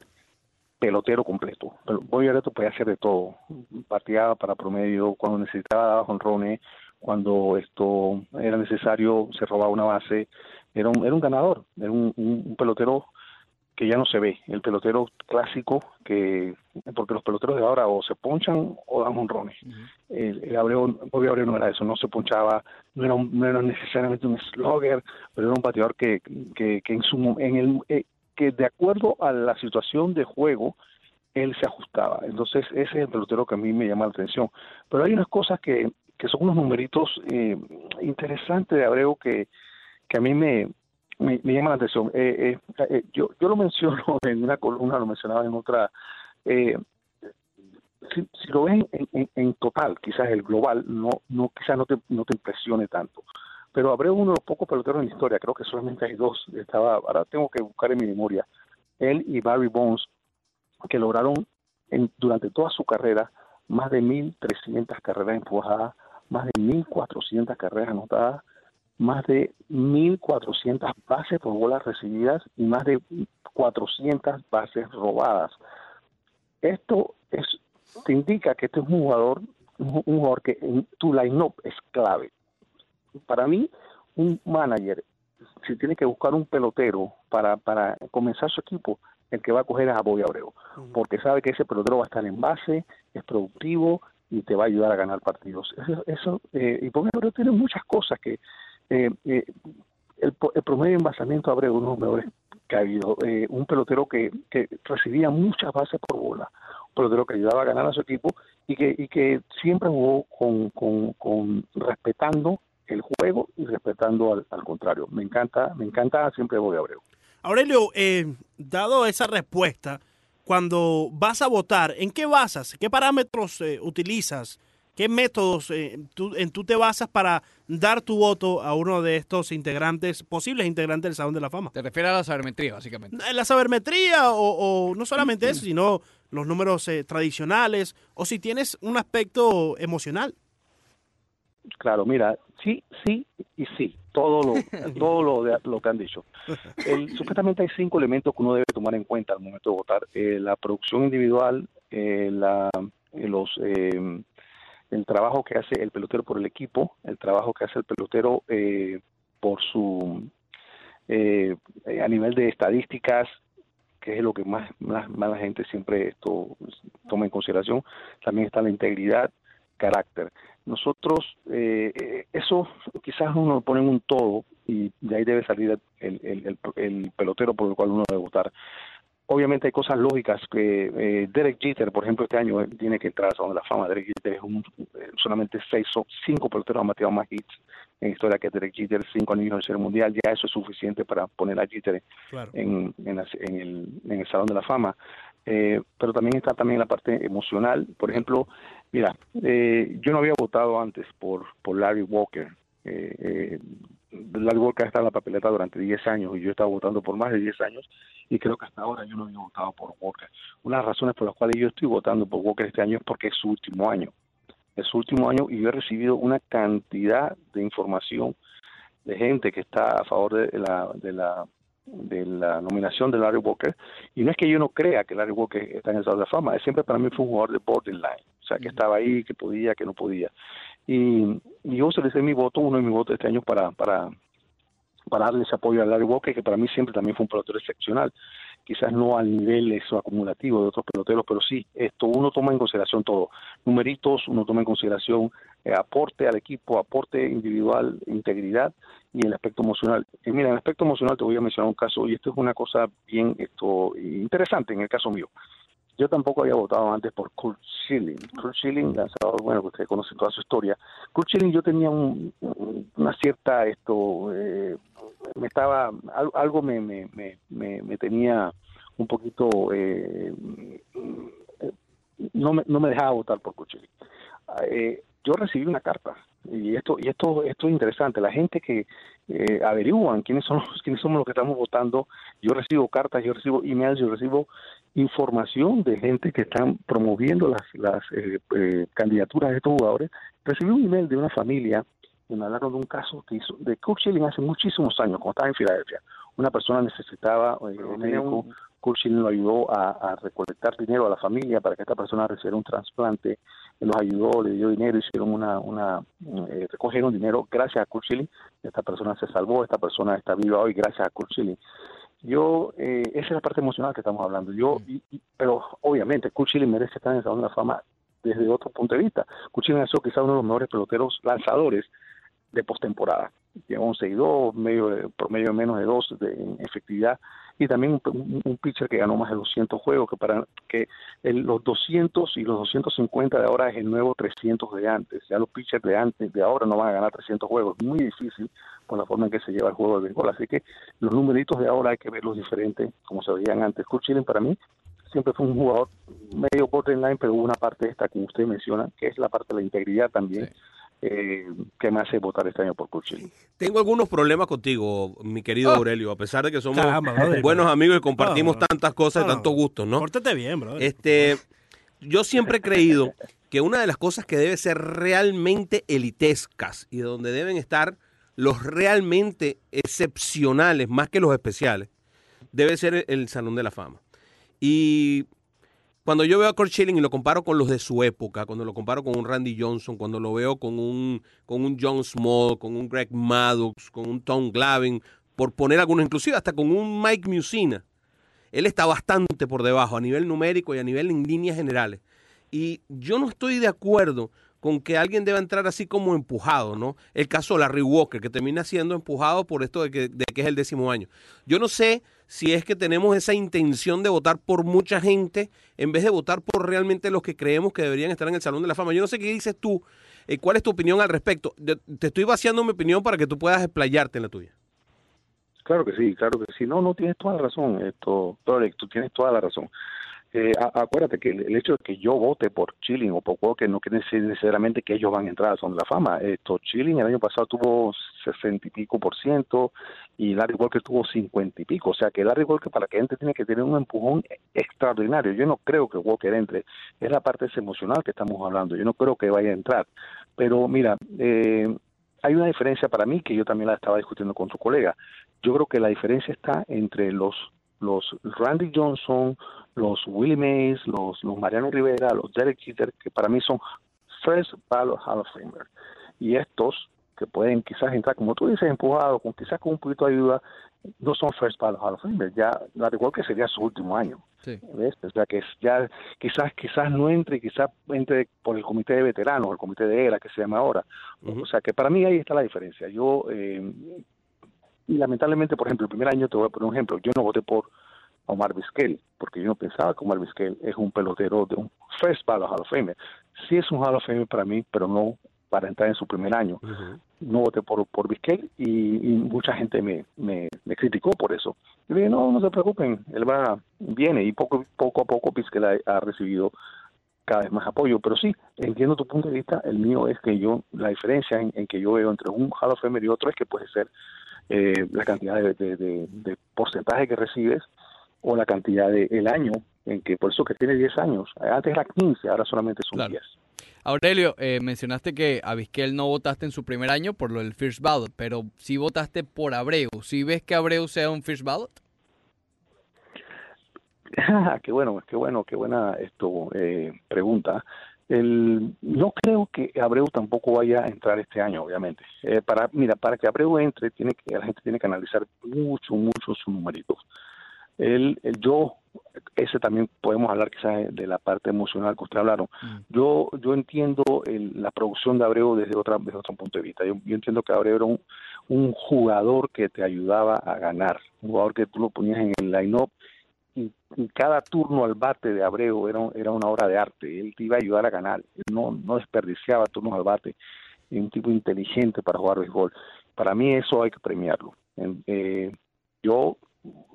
E: pelotero completo. Bobby Abreu podía hacer de todo. Pateaba para promedio, cuando necesitaba daba jonrones, cuando esto era necesario se robaba una base. Era un, era un ganador, era un pelotero que ya no se ve, el pelotero clásico que porque los peloteros de ahora o se ponchan o dan honrones. el, el Abreu, Bobby Abreu no era eso, no se ponchaba, no era, un- no era necesariamente un slugger, pero era un bateador que, que, que en su en el eh, que de acuerdo a la situación de juego él se ajustaba. Entonces ese es el pelotero que a mí me llama la atención. Pero hay unas cosas que, que son unos numeritos eh, interesantes de Abreu que, que a mí me, me, llama la atención. Eh, eh, eh, yo, yo lo menciono en una columna, lo mencionaba en otra. Eh, si, si lo ven en, en, total, quizás el global, no, no quizás no te, no te impresione tanto. Pero Abreu uno de los pocos peloteros en la historia, creo que solamente hay dos. Estaba, ahora tengo que buscar en mi memoria. Él y Barry Bonds, que lograron en, durante toda su carrera más de 1.300 carreras empujadas, más de 1.400 carreras anotadas, más de 1.400 bases por bolas recibidas y más de 400 bases robadas. Esto es, te indica que este es un jugador, un, jugador que en tu line-up es clave. Para mí, un manager, si tiene que buscar un pelotero para, para comenzar su equipo, el que va a coger es a Bobby Abreu, porque sabe que ese pelotero va a estar en base, es productivo y te va a ayudar a ganar partidos. Eso, eso eh, y Bobby Abreu tiene muchas cosas que eh, eh, el, el promedio de envasamiento de Abreu es uno de los mejores que ha habido. Eh, un pelotero que, que recibía muchas bases por bola, un pelotero que ayudaba a ganar a su equipo y que, siempre jugó con respetando el juego y respetando al, al contrario. Me encanta, me encanta siempre Bobby Abreu.
B: Aurelio, eh, dado esa respuesta, cuando vas a votar, ¿en qué basas? ¿Qué parámetros eh, utilizas? ¿Qué métodos eh, tú, en tú te basas para dar tu voto a uno de estos integrantes, posibles integrantes del Salón de la Fama?
A: Te refieres a la sabermetría, básicamente.
B: La sabermetría o, o no solamente eso, sino los números eh, tradicionales o si tienes un aspecto emocional.
E: Claro, mira, sí, sí y sí, todo lo, todo lo, de- lo que han dicho. El- supuestamente hay cinco elementos que uno debe tomar en cuenta al momento de votar: Eh, la producción individual, eh, la, eh, los, eh, el trabajo que hace el pelotero por el equipo, el trabajo que hace el pelotero eh, por su eh, a nivel de estadísticas, que es lo que más, más, más la gente siempre esto toma en consideración. También está la integridad, carácter. Nosotros, eh, eso quizás uno lo pone en un todo y de ahí debe salir el, el, el, el pelotero por el cual uno debe votar. Obviamente hay cosas lógicas que eh, Derek Jeter, por ejemplo, este año eh, tiene que entrar a Salón de la Fama. Derek Jeter es un, eh, solamente seis o cinco peloteros han bateado más hits en historia que Derek Jeter, cinco anillos del Serie Mundial. Ya eso es suficiente para poner a Jeter
B: Claro.
E: en, en, la- en el, en el Salón de la Fama. Eh, pero también está también la parte emocional. Por ejemplo, mira, eh, yo no había votado antes por, por Larry Walker. Eh, Larry Walker está en la papeleta durante 10 años y yo he estado votando por más de 10 años y creo que hasta ahora yo no había votado por Walker. Una de las razones por las cuales yo estoy votando por Walker este año es porque es su último año. Es su último año y yo he recibido una cantidad de información de gente que está a favor de la, de la de la nominación de Larry Walker y no es que yo no crea que Larry Walker está en el Salón de la Fama, él siempre para mí fue un jugador de borderline, o sea que estaba ahí, que podía, que no podía y, yo utilicé mi voto, uno de mis votos este año para para para darle ese apoyo a Larry Walker, que para mí siempre también fue un pelotero excepcional. Quizás no al nivel eso acumulativo de otros peloteros, pero sí, esto uno toma en consideración todo. Numeritos, uno toma en consideración eh, aporte al equipo, aporte individual, integridad y el aspecto emocional. Mira, en el aspecto emocional te voy a mencionar un caso, y esto es una cosa bien esto interesante en el caso mío. Yo tampoco había votado antes por Kurt Schilling. Kurt Schilling, lanzador, bueno, que ustedes conocen toda su historia. Kurt Schilling, yo tenía un- una cierta, esto, eh, me estaba, al- algo me, me, me, me, me tenía un poquito, eh, eh, no, me, no me dejaba votar por Kurt Schilling. Eh, yo recibí una carta y esto y esto esto es interesante. La gente que eh, averiguan quiénes son los quiénes somos los que estamos votando yo recibo cartas yo recibo emails yo recibo información de gente que están promoviendo las las eh, eh, candidaturas de estos jugadores. Recibí un email de una familia que me hablaron de un caso que hizo de Kurt Schilling hace muchísimos años cuando estaba en Filadelfia. Una persona necesitaba eh, un médico Schilling lo ayudó a, a recolectar dinero a la familia para que esta persona recibiera un trasplante los ayudó, le dio dinero, hicieron una, una eh, recogieron dinero gracias a Schilling. Esta persona se salvó, esta persona está viva hoy gracias a Schilling. Yo, eh, esa es la parte emocional que estamos hablando. Yo, y- y- pero obviamente Kurt Schilling merece estar en el Salón de la Fama desde otro punto de vista. Kurt Schilling ha sido quizá uno de los mejores peloteros lanzadores de postemporada. Lleva 11 y 2, medio, de- promedio de menos de 2 de, en efectividad. Y también un, pitcher que ganó más de 200 juegos, que para que el- los 200 y los 250 de ahora es el nuevo 300 de antes. Ya los pitchers de antes, de ahora no van a ganar 300 juegos. Muy difícil por la forma en que se lleva el juego de béisbol. Así que los numeritos de ahora hay que verlos diferentes, como se veían antes. Kurt Schilling para mí siempre fue un jugador medio borderline, pero hubo una parte esta, como usted menciona, que es la parte de la integridad también. Eh, que me hace votar este año por Schilling.
D: Tengo algunos problemas contigo, mi querido
B: Ah.
D: Aurelio, a pesar de que somos
B: Caramba, brother.
D: buenos amigos y compartimos
B: No,
D: tantas cosas y
B: No,
D: tantos gustos, ¿no?
B: Pórtate bien, bro.
D: Este, yo siempre he creído que una de las cosas que debe ser realmente elitescas y donde deben estar los realmente excepcionales, más que los especiales, debe ser el, el Salón de la Fama. Y cuando yo veo a Kurt Schilling y lo comparo con los de su época, cuando lo comparo con un Randy Johnson, cuando lo veo con un, con un John Small, con un Greg Maddox, con un Tom Glavine, por poner algunos, inclusive hasta con un Mike Musina, él está bastante por debajo a nivel numérico y a nivel en líneas generales. Y yo no estoy de acuerdo con que alguien deba entrar así como empujado, ¿no? El caso de Larry Walker, que termina siendo empujado por esto de que es el décimo año. Yo no sé si es que tenemos esa intención de votar por mucha gente en vez de votar por realmente los que creemos que deberían estar en el Salón de la Fama. Yo no sé qué dices tú, eh, cuál es tu opinión al respecto. De- te estoy vaciando mi opinión para que tú puedas explayarte en la tuya.
E: Claro que sí, claro que sí. No, no tienes toda la razón, esto, Torek, tú tienes toda la razón. Eh, a- acuérdate que el, hecho de que yo vote por Chilling o por Walker no quiere decir necesariamente que ellos van a entrar al Salón de la Fama. Esto, Chilling el año pasado tuvo 60 y pico por ciento y Larry Walker tuvo 50 y pico. O sea que Larry Walker para que entre tiene que tener un empujón extraordinario. Yo no creo que Walker entre. Es la parte emocional que estamos hablando. Yo no creo que vaya a entrar. Pero mira, eh, hay una diferencia para mí que yo también la estaba discutiendo con tu colega. Yo creo que la diferencia está entre los los Randy Johnson, los Willie Mays, los, los Mariano Rivera, los Derek Jeter, que para mí son first ballot Hall of Famer. Y estos que pueden quizás entrar, como tú dices, empujados, con quizás con un poquito de ayuda, no son first ballot Hall of Famer. Ya, al igual que sería su último año.
A: Sí.
E: ¿ves? O sea que ya quizás quizás no entre, quizás entre por el comité de veteranos, el comité de ERA que se llama ahora.
D: Ujú.
E: O sea que para mí ahí está la diferencia. Yo eh, y lamentablemente, por ejemplo, el primer año te voy a poner un ejemplo. Yo no voté por Omar Vizquel porque yo no pensaba que Omar Vizquel es un pelotero de un first ballot Hall of Famer. Sí es un Hall of Famer para mí, pero no para entrar en su primer año no voté por, por Vizquel y, y mucha gente me, me, me criticó por eso. Yo dije, no, no se preocupen, él va, viene y poco, poco a poco Vizquel ha, ha recibido cada vez más apoyo. Pero sí, entiendo tu punto de vista, el mío es que yo, la diferencia en, en que yo veo entre un Hall of Famer y otro es que puede ser eh, la cantidad de, de, de- de porcentaje que recibes o la cantidad de el año en que, por eso que tiene 10 años, antes era 15, ahora solamente son
A: Claro.
E: 10.
A: Aurelio, eh, mencionaste que a Vizquel no votaste en su primer año por lo del First Ballot, pero sí votaste por Abreu. ¿Sí ves que Abreu sea un First Ballot?
E: qué bueno, qué bueno, qué buena esto eh, pregunta. El, no creo que Abreu tampoco vaya a entrar este año, obviamente. Eh, para, mira, para que Abreu entre, tiene que, la gente tiene que analizar mucho, mucho sus numeritos. El, el yo, ese también podemos hablar quizás de la parte emocional que usted hablaron. Yo, yo entiendo el- la producción de Abreu desde, otra, desde otro punto de vista. Yo, yo entiendo que Abreu era un, un jugador que te ayudaba a ganar, un jugador que tú lo ponías en el line-up y, cada turno al bate de Abreu era, era una obra de arte. Él te iba a ayudar a ganar. No, no desperdiciaba turnos al bate. Y un tipo inteligente para jugar béisbol. Para mí eso hay que premiarlo. Eh, yo,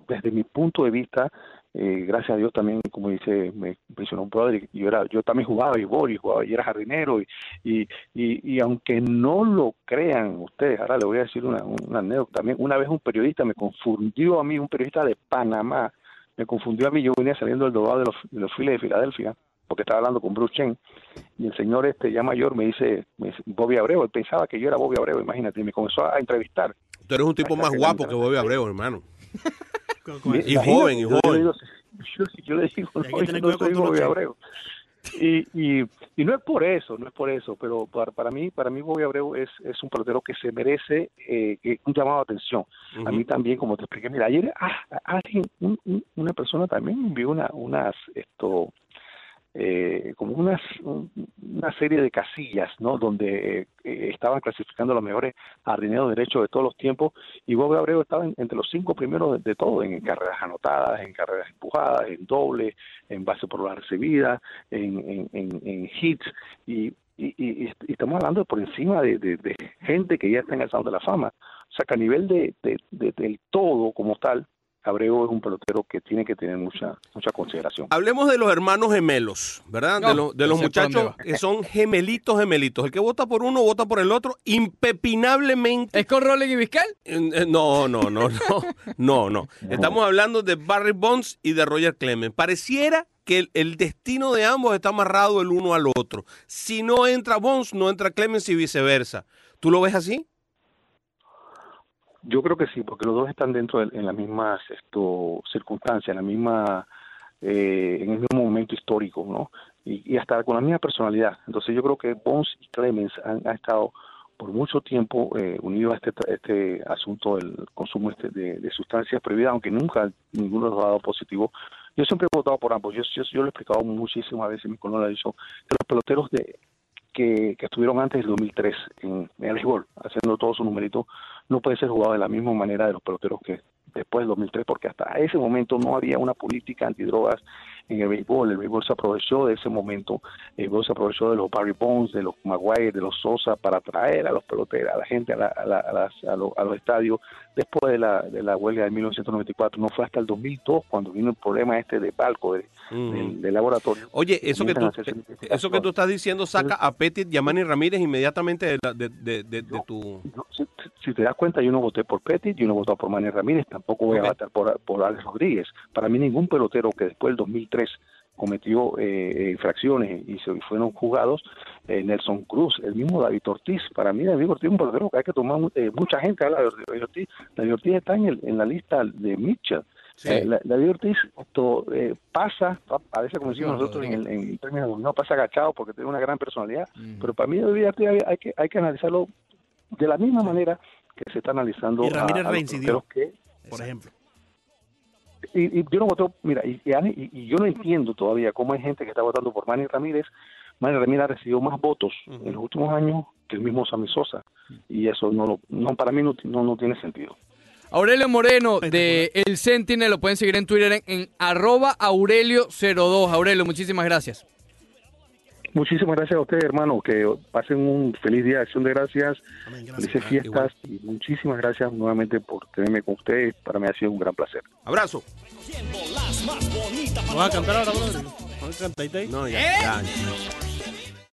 E: desde mi punto de vista, eh, gracias a Dios también, como dice, me mencionó un brother, yo era, yo también jugaba béisbol y jugaba y era jardinero y, y, y, aunque no lo crean ustedes, ahora le voy a decir una, una anécdota también, una vez un periodista me confundió a mí, un periodista de Panamá, me confundió a mí, yo venía saliendo del dogado de los, de los Phillies de Filadelfia, porque estaba hablando con Bruce Chen, y el señor este ya mayor me dice, me dice, Bobby Abreu, él pensaba que yo era Bobby Abreu, imagínate, y me comenzó a entrevistar.
D: Tú eres un tipo más guapo
E: que
D: Bobby Abreu, hermano. Y joven, y
E: yo- yo
D: joven.
E: digo, Yo, yo le digo, no, yo no soy Bobby Abreu. Y, y, y no es por eso, no es por eso, pero para, para mí, para mí Bobby Abreu es, es un pelotero que se merece eh, un llamado de atención. A mí también, como te expliqué, mira, ayer ah, alguien, un- un- una persona también me envió una, unas, esto, eh, como unas, un- una serie de casillas, ¿no? Donde eh, estaban clasificando los mejores jardineros derechos de todos los tiempos y Bobby Abreu estaba en- entre los cinco primeros de, todo, en carreras anotadas, en carreras empujadas, en doble, en base por la recibida, en, en, en, hits y, y, estamos hablando por encima de, gente que ya está en el Salón de la Fama. O sea que a nivel de- del todo como tal, Abreu es un pelotero que tiene que tener mucha mucha consideración.
D: Hablemos de los hermanos gemelos, ¿verdad?
A: No,
D: de, los- de los muchachos que son gemelitos, gemelitos. El que vota por uno, vota por el otro, impepinablemente.
A: ¿Es con Rolling y Vizcal?
D: Eh, No, no, no, no, no, no. Estamos hablando de Barry Bonds y de Roger Clemens. Pareciera que el, el destino de ambos está amarrado el uno al otro. Si no entra Bonds, no entra Clemens y viceversa. ¿Tú lo ves así?
E: Yo creo que sí, porque los dos están dentro de en las mismas esto, circunstancias, en la misma eh, en el mismo momento histórico, ¿no? Y, y hasta con la misma personalidad. Entonces yo creo que Bones y Clemens han, han estado por mucho tiempo eh, unidos a este, este asunto del consumo este de, de sustancias prohibidas, aunque nunca ninguno los ha dado positivo. Yo siempre he votado por ambos. Yo, yo, yo lo he explicado muchísimas veces, mi lo ha dicho, de los peloteros de, que, que estuvieron antes del 2003 en, en el béisbol, haciendo todos sus numeritos, no puede ser jugado de la misma manera de los peloteros que después del 2003, porque hasta ese momento no había una política antidrogas en el béisbol. El béisbol se aprovechó de ese momento, el béisbol se aprovechó de los Barry Bonds, de los Maguire, de los Sosa, para traer a los peloteros, a la gente a, la- a, la- a las- a lo- a los estadios después de la, de la huelga de 1994. No fue hasta el 2002 cuando vino el problema este de palco de- del, del laboratorio.
D: Oye, eso que, tú, eso que tú estás diciendo saca a Petit y a Manny Ramírez inmediatamente de, la- de, de- de- de tu...
E: No, si, si te das cuenta, yo no voté por Pettit, yo no voté por Manny Ramírez, tampoco voy a votar por, por Alex Rodríguez. Para mí ningún pelotero que después del 2003 cometió eh, eh, infracciones y se fueron juzgados, eh, Nelson Cruz, el mismo David Ortiz, para mí David Ortiz es un pelotero que hay que tomar, eh, mucha gente habla de David Ortiz, David Ortiz está en, el- en la lista de Mitchell.
D: Sí.
E: Eh, la- David Ortiz eh, pasa, a veces como decimos
A: No,
E: nosotros en, el- en términos, no pasa agachado porque tiene una gran personalidad, pero para mí David Ortiz hay, que, hay que analizarlo de la misma manera que se está analizando
B: Y Ramírez
E: a, a los
B: reincidió.
E: peloteros que
B: por ejemplo.
E: Y, y yo no voté, mira, y, y Ani- y- y yo no entiendo todavía cómo hay gente que está votando por Manny Ramírez. Manny Ramírez ha recibido más votos en los últimos años que el mismo Sammy Sosa. Y eso no, lo, no para mí no, no, no tiene sentido.
A: Aurelio Moreno de El Sentinel, lo pueden seguir en Twitter en, en arroba Aurelio02. Aurelio, muchísimas gracias.
E: Muchísimas gracias a ustedes, hermano. Que pasen un feliz día de acción de gracias,
B: Amén, gracias.
E: felices fiestas. Y muchísimas gracias nuevamente por tenerme con ustedes. Para mí ha sido un gran placer.
D: Abrazo.
B: ¿Vas a cantar ahora, brother? ¿Vas a cantar ahí?
D: No, ya, ya.